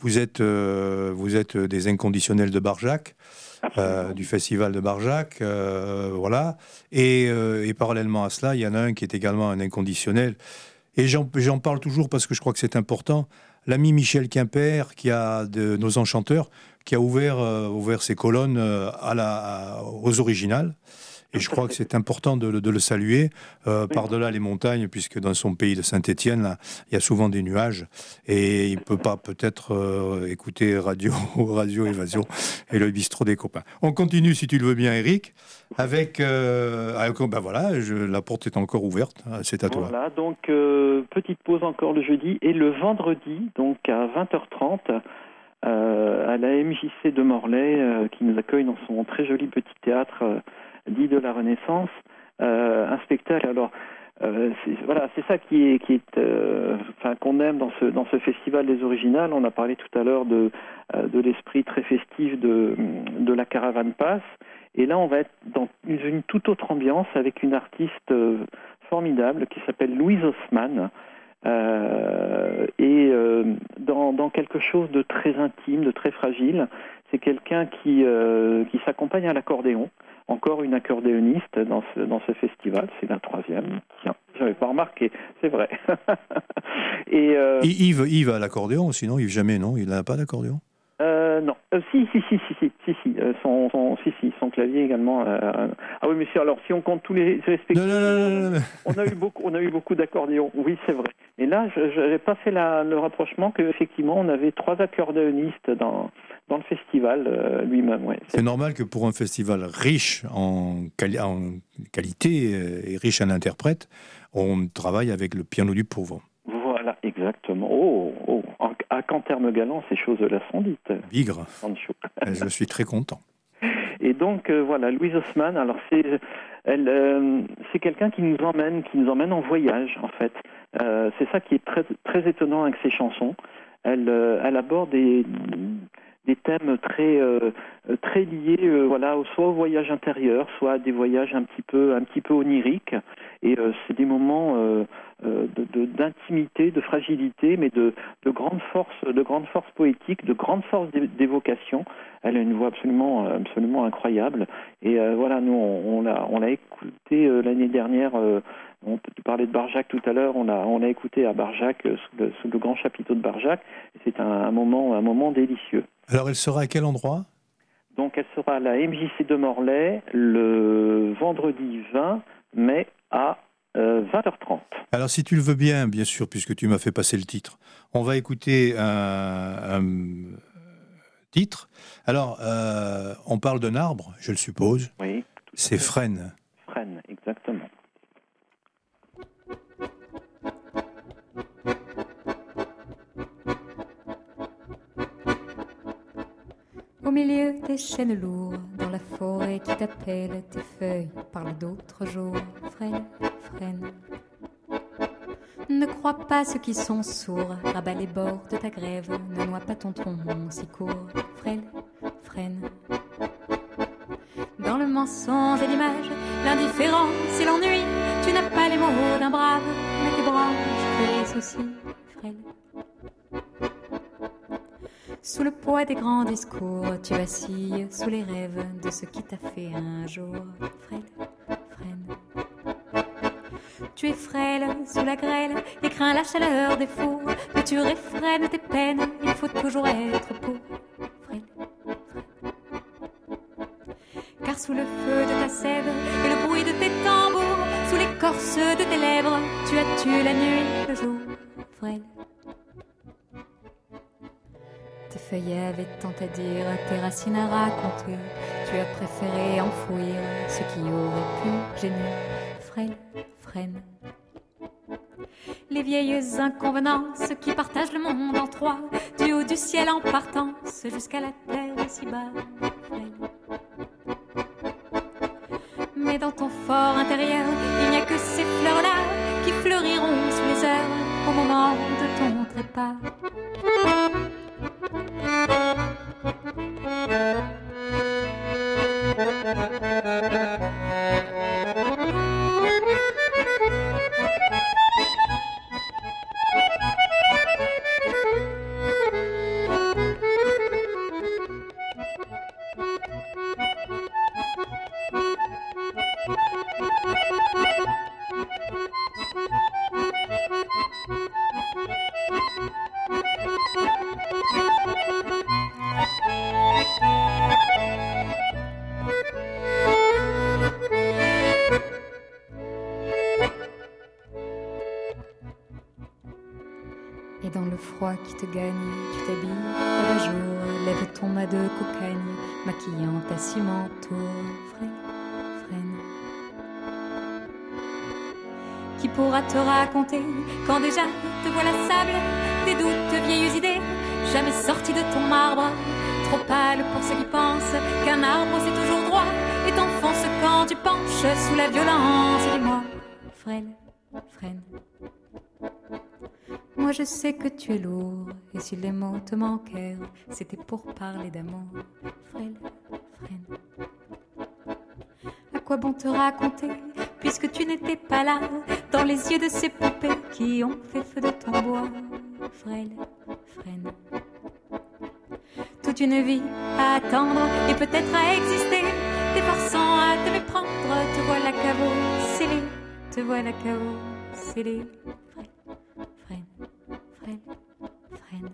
A: vous êtes, euh, vous êtes des inconditionnels de Barjac, euh, du festival de Barjac, voilà. Et, et parallèlement à cela, il y en a un qui est également un inconditionnel. Et j'en parle toujours parce que je crois que c'est important. L'ami Michel Quimper, qui a de nos enchanteurs, qui a ouvert, euh, ses colonnes euh, aux originales. Et je crois que c'est important de, le- de le saluer euh, par-delà les montagnes, puisque dans son pays de Saint-Étienne, il y a souvent des nuages et il peut pas peut-être euh, écouter radio, <laughs> radio Évasion et le bistrot des copains. On continue, si tu le veux bien, Eric, avec. euh, avec- ben voilà, je- la porte est encore ouverte. hein, C'est à toi.
C: Voilà, donc euh, petite pause encore le jeudi et le vendredi, donc à 20h30, euh, à la MJC de Morlaix, euh, qui nous accueille dans son très joli petit théâtre euh, dit de la Renaissance, euh, un spectacle. Alors, euh, voilà, c'est ça qui est, qui est, euh, qu'on aime dans ce dans ce festival des originales. On a parlé tout à l'heure de euh, de l'esprit très festif de de la caravane passe. Et là, on va être dans une, une toute autre ambiance avec une artiste euh, formidable qui s'appelle Louise Haussmann. euh, et dans, dans quelque chose de très intime, de très fragile. C'est quelqu'un qui, qui s'accompagne à l'accordéon. Encore une accordéoniste dans ce, dans ce festival, c'est la troisième. Tiens, j'avais pas remarqué, c'est vrai. <laughs> et euh,
A: Yves, Yves a l'accordéon, sinon Yves jamais, non? Il n'a pas d'accordéon?
C: Euh, non, Euh, si, si, si, si, si, si, si, euh, son, son, si, si, son clavier également. euh, ah oui, monsieur, alors si on compte tous les respectifs,
A: Non, non, non, non, non, non.
C: on a eu beaucoup, on a eu beaucoup d'accordéons. Oui, c'est vrai. Et là, je n'avais pas fait la- le rapprochement qu'effectivement, on avait trois accordéonistes dans, dans le festival lui-même. Ouais.
A: C'est normal que pour un festival riche en, quali- en qualité et riche en interprètes, on travaille avec le piano du pauvre.
C: Voilà, exactement. Oh, oh. À qu'en termes galants, ces choses-là sont dites.
A: Bigre,
C: Sancho.
A: je suis très content.
C: Et donc euh, voilà, Louise Haussmann, alors c'est elle, euh, c'est quelqu'un qui nous emmène, qui nous emmène en voyage en fait. Euh, c'est ça qui est très très étonnant avec ses chansons. Elle, elle aborde des des thèmes très très liés voilà soit au voyage intérieur soit à des voyages un petit peu un petit peu oniriques et euh, c'est des moments euh, euh, de- de- d'intimité de, fragilité mais de, de grande force de grande force poétique de grande force d'é- d'évocation. Elle a une voix absolument absolument incroyable. Et voilà nous on, on l'a on l'a écouté euh, l'année dernière on parler de Barjac tout à l'heure on l'a on l'a écouté à Barjac sous le, sous le grand chapiteau de Barjac. C'est un, un moment un moment délicieux.
A: Alors elle sera à quel endroit?
C: Donc elle sera à la MJC de Morlaix le vendredi 20 mai à euh, 20h30.
A: Alors si tu le veux bien, bien sûr, puisque tu m'as fait passer le titre, on va écouter un, un titre. Alors, euh, on parle d'un arbre, je le suppose.
C: Oui,
A: C'est frêne.
C: Fresnes, exactement.
G: Au milieu des chênes lourds, dans la forêt qui t'appelle, tes feuilles parlent d'autres jours. Freine, freine. Ne crois pas ceux qui sont sourds, rabat les bords de ta grève, ne noie pas ton tronc si court. Freine, freine. Dans le mensonge et l'image, l'indifférence et l'ennui, tu n'as pas les mots d'un brave, mais tes branches crissent aussi. Sous le poids des grands discours, tu vacilles sous les rêves de ce qui t'a fait un jour. Frêle, frêle. Tu es frêle sous la grêle et crains la chaleur des fours. Mais tu réfrènes tes peines, il faut toujours être pour. Frêle. Car sous le feu de ta sève et le bruit de tes tambours, sous l'écorce de tes lèvres, tu as tué la nuit, le jour. Feuillets tant à dire, tes racines à raconter. Tu as préféré enfouir ce qui aurait pu gêner. Frêle, freine. Les vieilles inconvenances qui partagent le monde en trois, du haut du ciel en partance jusqu'à la terre si bas. Mais dans ton fort intérieur, il n'y a que ces fleurs-là qui fleuriront sous les heures au moment de ton trépas. Et Te raconter quand déjà te voilà sable, des doutes, vieilles idées, jamais sorties de ton marbre, trop pâle pour ceux qui pensent qu'un arbre c'est toujours droit, et t'enfonce quand tu penches sous la violence. Dis-moi, frêle, freine. Moi je sais que tu es lourd, et si les mots te manquèrent, c'était pour parler d'amour. Frêle, freine. Bon te raconter, puisque tu n'étais pas là, dans les yeux de ces poupées qui ont fait feu de ton bois. Frêle, freine. Toute une vie à attendre et peut-être à exister, t'efforçant à te méprendre, te voilà caveau, scellé, te voilà caveau, scellé. Frêle, freine, freine, freine,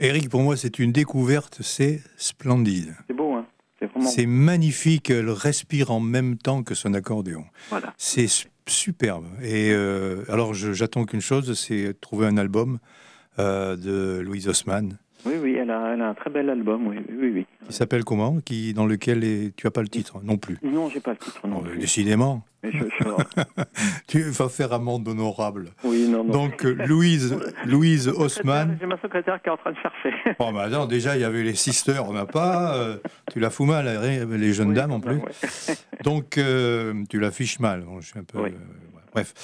A: Eric, pour moi, c'est une découverte, c'est splendide.
C: C'est beau, hein C'est vraiment.
A: C'est magnifique, elle respire en même temps que son accordéon.
C: Voilà.
A: C'est su- superbe. Et euh, alors, j'attends qu'une chose, c'est trouver un album euh, de Louise Haussmann.
C: Oui, oui, elle a, elle a un très bel album, oui, oui, oui.
A: Qui s'appelle comment? Qui dans lequel est- tu as pas le titre non plus?
C: Non, j'ai pas le titre, non.
A: Oh,
C: plus.
A: décidément,
C: Mais je- je- <laughs>
A: tu vas faire amende honorable.
C: Oui, non, non.
A: Donc euh, Louise, <laughs> Louise Haussmann.
C: J'ai ma secrétaire qui est en train de chercher.
A: Bon, <laughs> bah non, déjà il y avait les sisters, on n'a pas. euh, tu la fous mal, les jeunes
C: Oui,
A: dames en plus.
C: ouais.
A: Donc euh, tu l'affiches mal. Bon, je suis un peu.
C: Oui.
A: euh. Bref,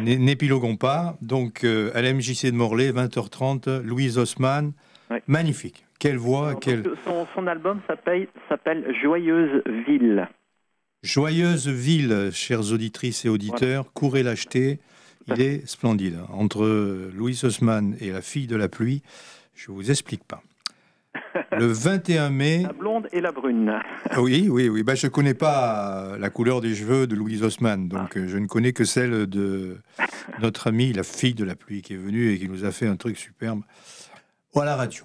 A: N'é- n'épiloguons pas. Donc à l'MJC de Morlaix, 20h30, Louise Haussmann. Magnifique. Quelle voix,
C: Alors,
A: quelle
C: son, son album s'appelle Joyeuse Ville.
A: joyeuse ville, chères auditrices et auditeurs. Courez l'acheter. Il est splendide. Entre Louise Haussmann et la fille de la pluie, je vous explique pas. Le <laughs> 21 mai.
C: La blonde et la brune.
A: Ah Oui, oui, oui. Bah, je ne connais pas la couleur des cheveux de Louise Haussmann, donc
C: Ah.
A: euh, je ne connais que celle de notre amie, la fille de la pluie, qui est venue et qui nous a fait un truc superbe à la radio.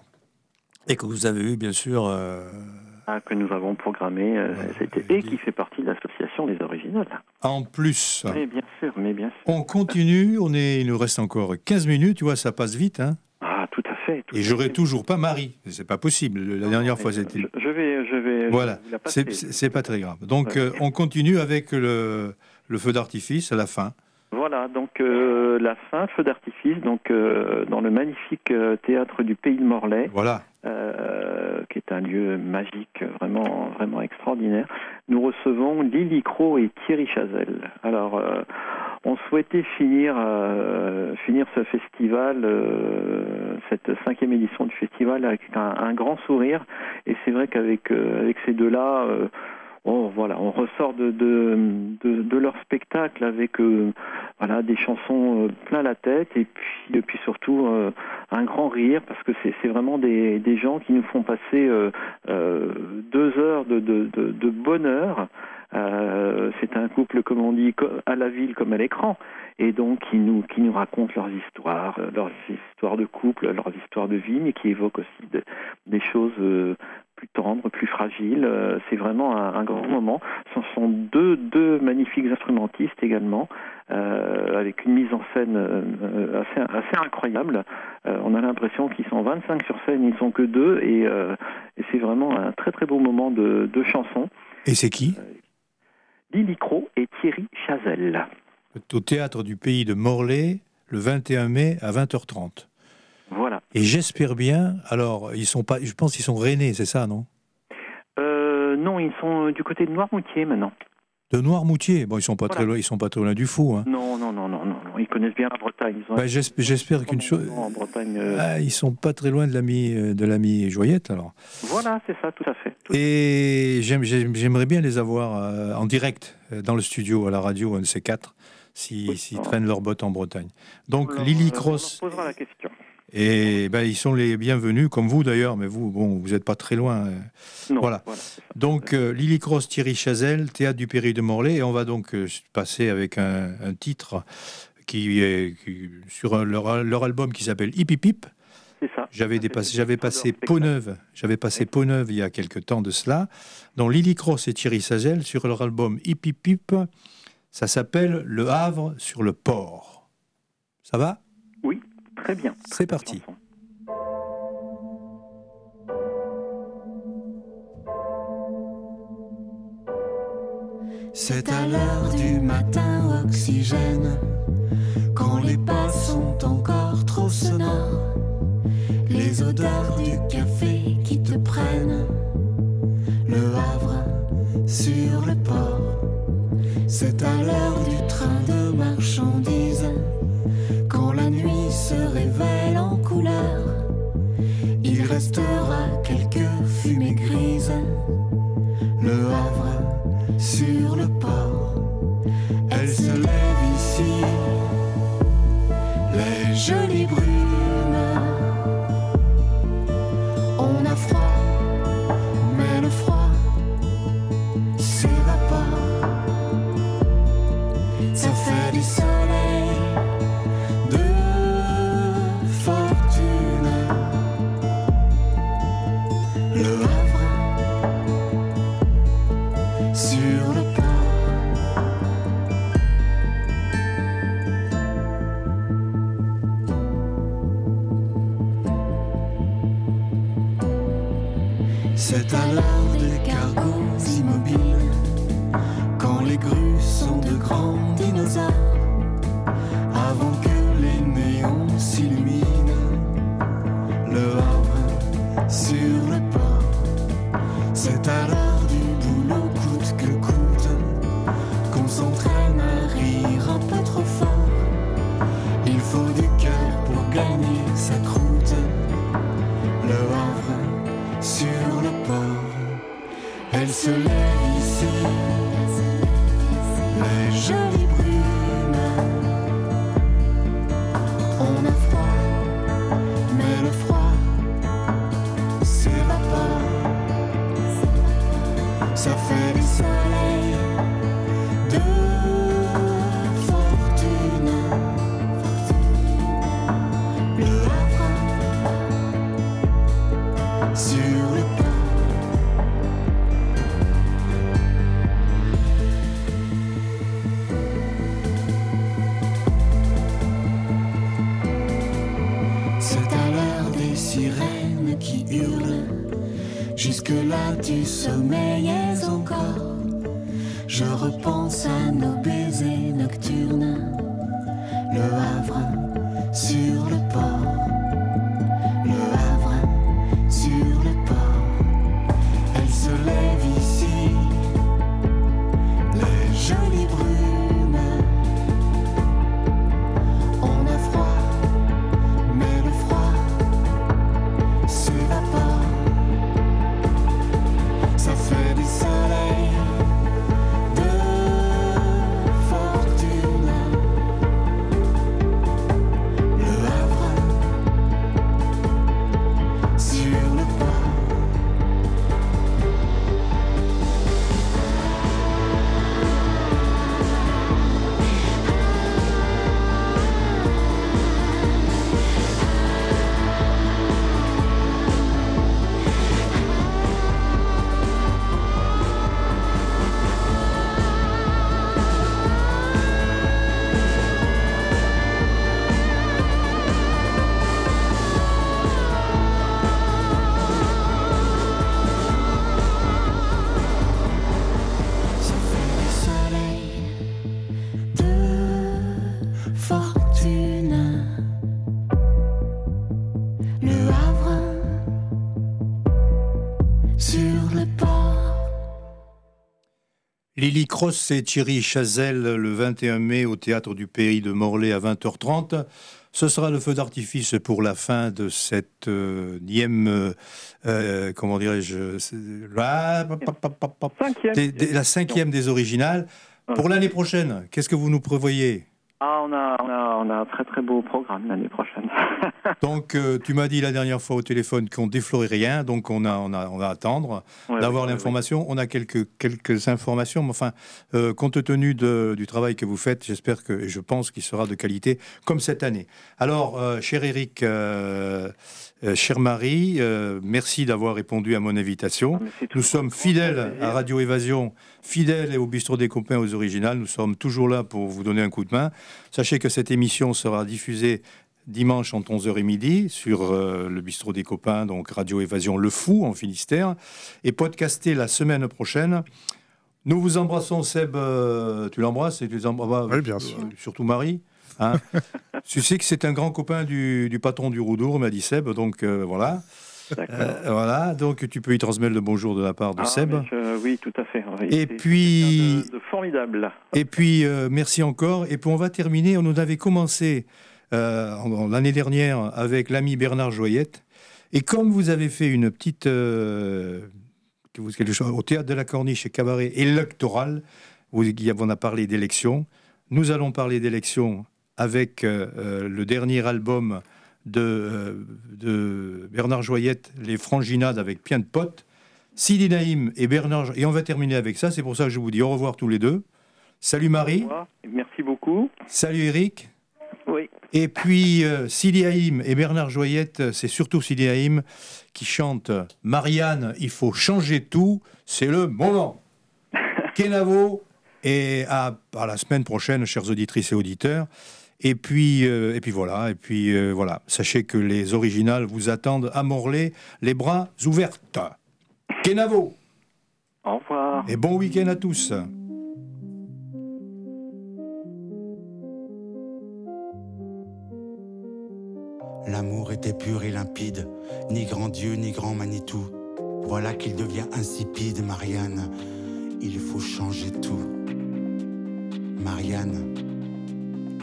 A: Et que vous avez eu, bien sûr. euh,
C: Ah, que nous avons programmé euh,
A: Ouais, et qui-
C: fait partie de l'association des originales.
A: en plus,
C: Oui, bien sûr, mais bien sûr.
A: on continue. On est, il nous reste encore 15 minutes. Tu vois, ça passe vite. Hein,
C: Ah, tout à fait. tout
A: et
C: à
A: j'aurai
C: fait.
A: toujours pas Marie. C'est pas possible. La
C: Non,
A: dernière
C: mais
A: fois, c'était.
C: Je, je vais, je vais.
A: Voilà, c'est pas très grave. Donc,
C: Ouais.
A: euh, on continue avec le, le feu d'artifice à la fin.
C: Voilà, donc euh, la fin, feu d'artifice, donc euh, dans le magnifique euh, théâtre du Pays de Morlaix,
A: Voilà.
C: euh, qui est un lieu magique, vraiment, vraiment extraordinaire. Nous recevons Lily Crow et Thierry Chazelle. Alors, euh, on souhaitait finir, euh, finir ce festival, euh, cette cinquième édition du festival, avec un, un grand sourire. Et c'est vrai qu'avec euh, avec ces deux-là, euh, on, voilà, on ressort de, leur spectacle avec euh, des chansons euh, plein la tête et puis, et puis surtout euh, un grand rire parce que c'est vraiment des, gens qui nous font passer deux heures de, de, bonheur. C'est un couple, comme on dit, à la ville comme à l'écran, et donc qui nous qui nous racontent leurs histoires, leurs histoires de couple, leurs histoires de vie, mais qui évoquent aussi de- des choses plus tendre, plus fragile. Euh, c'est vraiment un, un grand moment. Ce sont deux, deux magnifiques instrumentistes également, euh, avec une mise en scène euh, assez, assez incroyable. Euh, on a l'impression qu'ils sont 25 sur scène, ils sont que deux, et, et c'est vraiment un très très beau moment de, de chanson.
A: Et c'est qui?
C: Lily Crow et Thierry Chazelle.
A: Au théâtre du pays de Morlaix, le 21 mai à 20h30. Et j'espère bien, alors, ils sont pas, je pense qu'ils sont rennais, c'est ça, non?
C: Euh, non, ils sont du côté de Noirmoutier maintenant.
A: De Noirmoutier? Bon, ils sont pas
C: Voilà.
A: très loin, ils sont pas très loin du fou. Hein.
C: Non, non, non, non, non. Ils connaissent bien la Bretagne.
A: Bah, j'esp- j'espère qu'une chose.
C: en Bretagne. euh,
A: Ah, ils sont pas très loin de l'ami euh, de l'ami Joyette alors.
C: Voilà, c'est ça, tout à fait. Tout-
A: Et j'aime- j'aime- j'aimerais bien les avoir euh, en direct euh, dans le studio à la radio un de ces quatre si-
C: Oui.
A: s'ils traînent leurs bottes en Bretagne. Donc
C: On
A: Lily
C: on
A: Cross
C: leur posera la question.
A: Et ben ils sont les bienvenus comme vous d'ailleurs mais vous bon vous n'êtes pas très loin. euh.
C: Non,
A: Voilà. Donc euh, Lily Cross, Thierry Chazelle, Théâtre du Péri de Morlaix, et on va donc euh, passer avec un, un titre qui est qui- sur un- leur, leur album qui s'appelle Hip Hip Hip.
C: c'est ça.
A: J'avais dépassé, j'avais passé Peau. Neuve, j'avais passé Peau Neuve il y a quelque temps de cela. Donc Lily Cross et Thierry Chazelle sur leur album Hip Hip Hip, ça s'appelle Le Havre sur le port. Ça va?
C: Très bien.
A: C'est parti.
C: Chanson.
H: C'est à l'heure du matin oxygène, quand les pas sont encore trop sonores, les odeurs du café qui te prennent, restera quelques fumées grises, sommeillais encore. Je repense à nos baisers nocturnes.
A: Lily Cross et Thierry Chazelle le 21 mai au théâtre du Pays de Morlaix à 20h30. Ce sera le feu d'artifice pour la fin de cette euh, nième, euh, euh, comment dirais-je, ah,
C: Cinquième.
A: des- des- la cinquième des originales. Pour l'année prochaine, qu'est-ce que vous nous prévoyez?
C: Ah, on a, on, a, on a un très très beau programme l'année prochaine. <laughs>
A: Donc, euh, tu m'as dit la dernière fois au téléphone qu'on déflorait rien, donc on, a, on, a, on va attendre
C: Ouais,
A: d'avoir
C: ouais, ouais,
A: l'information. On a quelques, quelques informations, mais enfin, euh, compte tenu de- du travail que vous faites, j'espère que, et je pense qu'il sera de qualité, comme cette année. Alors, euh, cher Eric, cher Marie, merci d'avoir répondu à mon invitation.
C: c'est
A: Nous sommes fidèles à Radio Évasion, fidèles et au bistrot des copains aux originales. Nous sommes toujours là pour vous donner un coup de main. Sachez que cette émission sera diffusée dimanche entre 11h et midi sur euh, le bistrot des copains, donc Radio Évasion Le Fou en Finistère, et podcastée la semaine prochaine. Nous vous embrassons, Seb. euh, tu l'embrasses et tu les embrasses
I: Oui, bien sûr.
A: surtout Marie. hein. <laughs> tu sais que c'est un grand copain du, du patron du Roudour, m'a dit Seb. Donc euh, voilà.
C: D'accord.
A: Euh, voilà. Donc tu peux y transmettre le bonjour de la part de
C: Ah,
A: Seb.
C: je- oui, tout à fait. Oui,
A: Et puis-
C: de, de formidable.
A: Et puis, euh, merci encore. Et puis, on va terminer. On avait commencé euh, l'année dernière avec l'ami Bernard Joyette. Et comme vous avez fait une petite. euh, quelque chose, au théâtre de la Corniche et cabaret électoral, où on a parlé d'élections, nous allons parler d'élections avec euh, le dernier album de, de Bernard Joyette, Les Franginades avec Pien de Pote. Sidi Naïm et Bernard. Et on va terminer avec ça. C'est pour ça que je vous dis au revoir tous les deux. Salut Marie.
C: Merci beaucoup.
A: Salut Eric.
C: Oui.
A: Et puis euh, Sidi Haïm et Bernard Joyette, euh, c'est surtout Sidi Haïm qui chante Marianne, il faut changer tout, c'est le moment. <laughs> Kenavo, et à, à la semaine prochaine, chères auditrices et auditeurs. Et puis, euh, et puis voilà, et puis euh, voilà. Sachez que les originales vous attendent à Morlaix, les bras ouverts. Kenavo,
C: Au revoir.
A: et bon week-end à tous.
J: L'amour était pur et limpide, ni grand Dieu, ni grand Manitou. Voilà qu'il devient insipide, Marianne. Il faut changer tout. Marianne,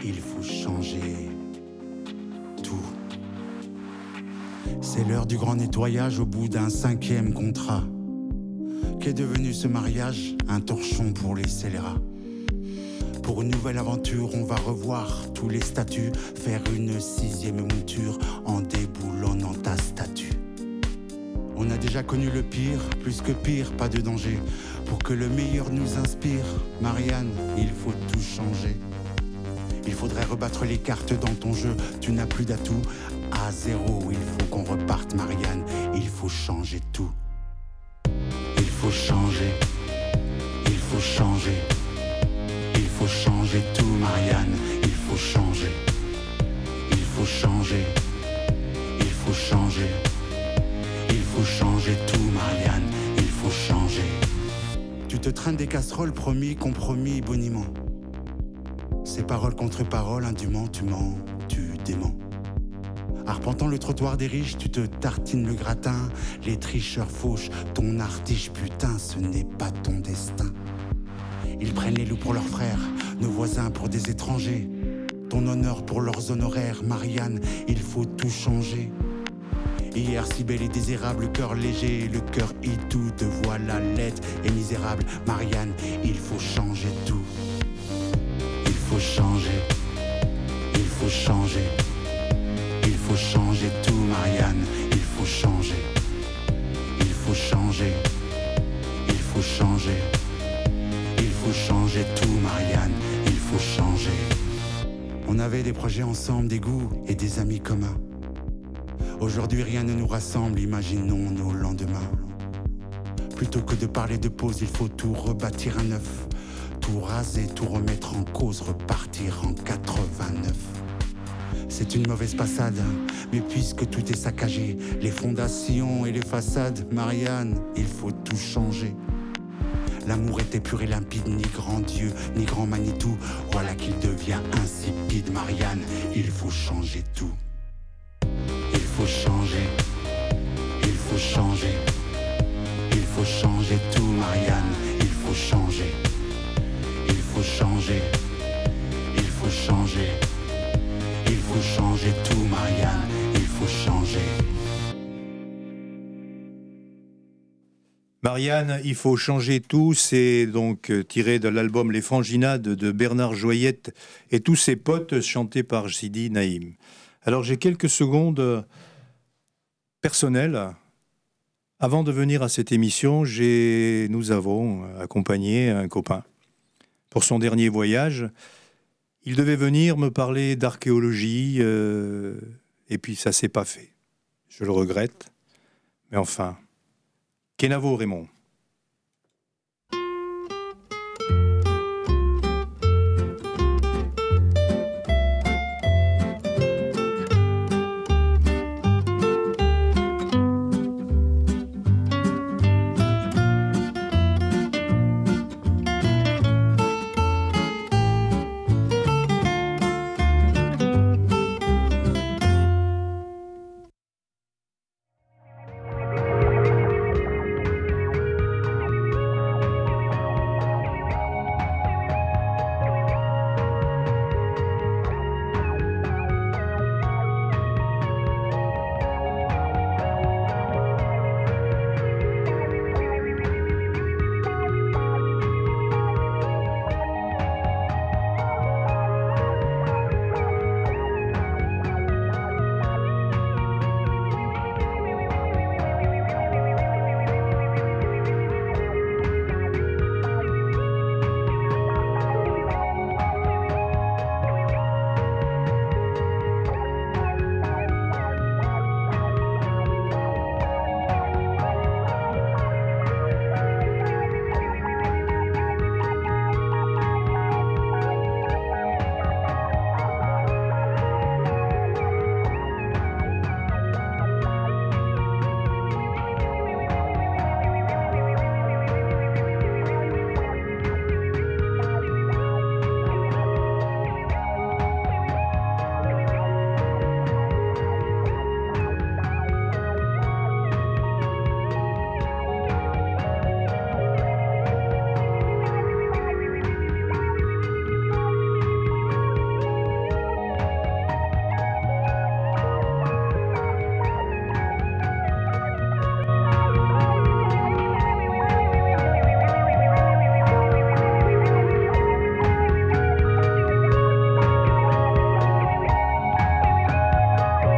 J: il faut changer tout. C'est l'heure du grand nettoyage au bout d'un cinquième contrat. Qu'est devenu ce mariage? Un torchon pour les scélérats. Pour une nouvelle aventure, on va revoir tous les statuts, faire une sixième mouture en déboulonnant ta statue. On a déjà connu le pire, plus que pire, pas de danger. Pour que le meilleur nous inspire, Marianne, il faut tout changer. Il faudrait rebattre les cartes dans ton jeu, tu n'as plus d'atout. À zéro, il faut qu'on reparte, Marianne, il faut changer tout. Il faut changer, il faut changer. Il faut changer tout, Marianne. Il faut changer. Il faut changer. Il faut changer. Il faut changer tout, Marianne. Il faut changer. Tu te traînes des casseroles, promis, compromis, boniment. Ces paroles contre paroles, indûment, tu mens, tu déments. Arpentant le trottoir des riches, tu te tartines le gratin. Les tricheurs fauchent ton artiche, putain, ce n'est pas ton destin. Ils prennent les loups pour leurs frères, nos voisins pour des étrangers. Ton honneur pour leurs honoraires, Marianne, il faut tout changer. Hier si belle et désirable, le cœur léger, le cœur hideux, te voilà laide et misérable. Marianne, il faut changer tout. Il faut changer. Il faut changer. Il faut changer tout, Marianne. Il faut changer. Il faut changer. Il faut changer. Il faut changer tout, Marianne. Il faut changer. On avait des projets ensemble, des goûts et des amis communs. Aujourd'hui, rien ne nous rassemble, imaginons nos lendemains. Plutôt que de parler de pause, il faut tout rebâtir à neuf. Tout raser, tout remettre en cause, repartir en 89. C'est une mauvaise passade, mais puisque tout est saccagé, les fondations et les façades, Marianne, il faut tout changer. L'amour était pur et limpide, ni grand Dieu, ni grand Manitou. Voilà qu'il devient insipide, Marianne. Il faut changer tout. Il faut changer. Il faut changer. Il faut changer tout, Marianne. Il faut changer. Il faut changer. Il faut changer. Il faut changer tout, Marianne. Il faut changer.
A: Marianne, il faut changer tout. C'est donc euh, tiré de l'album Les Franginades de Bernard Joyette et tous ses potes, chantés par Sidi Naïm. Alors j'ai quelques secondes euh, personnelles. Avant de venir à cette émission, nous avons accompagné un copain pour son dernier voyage. Il devait venir me parler d'archéologie euh, et puis ça s'est pas fait. Je le regrette, mais enfin. Kenavo Raymond.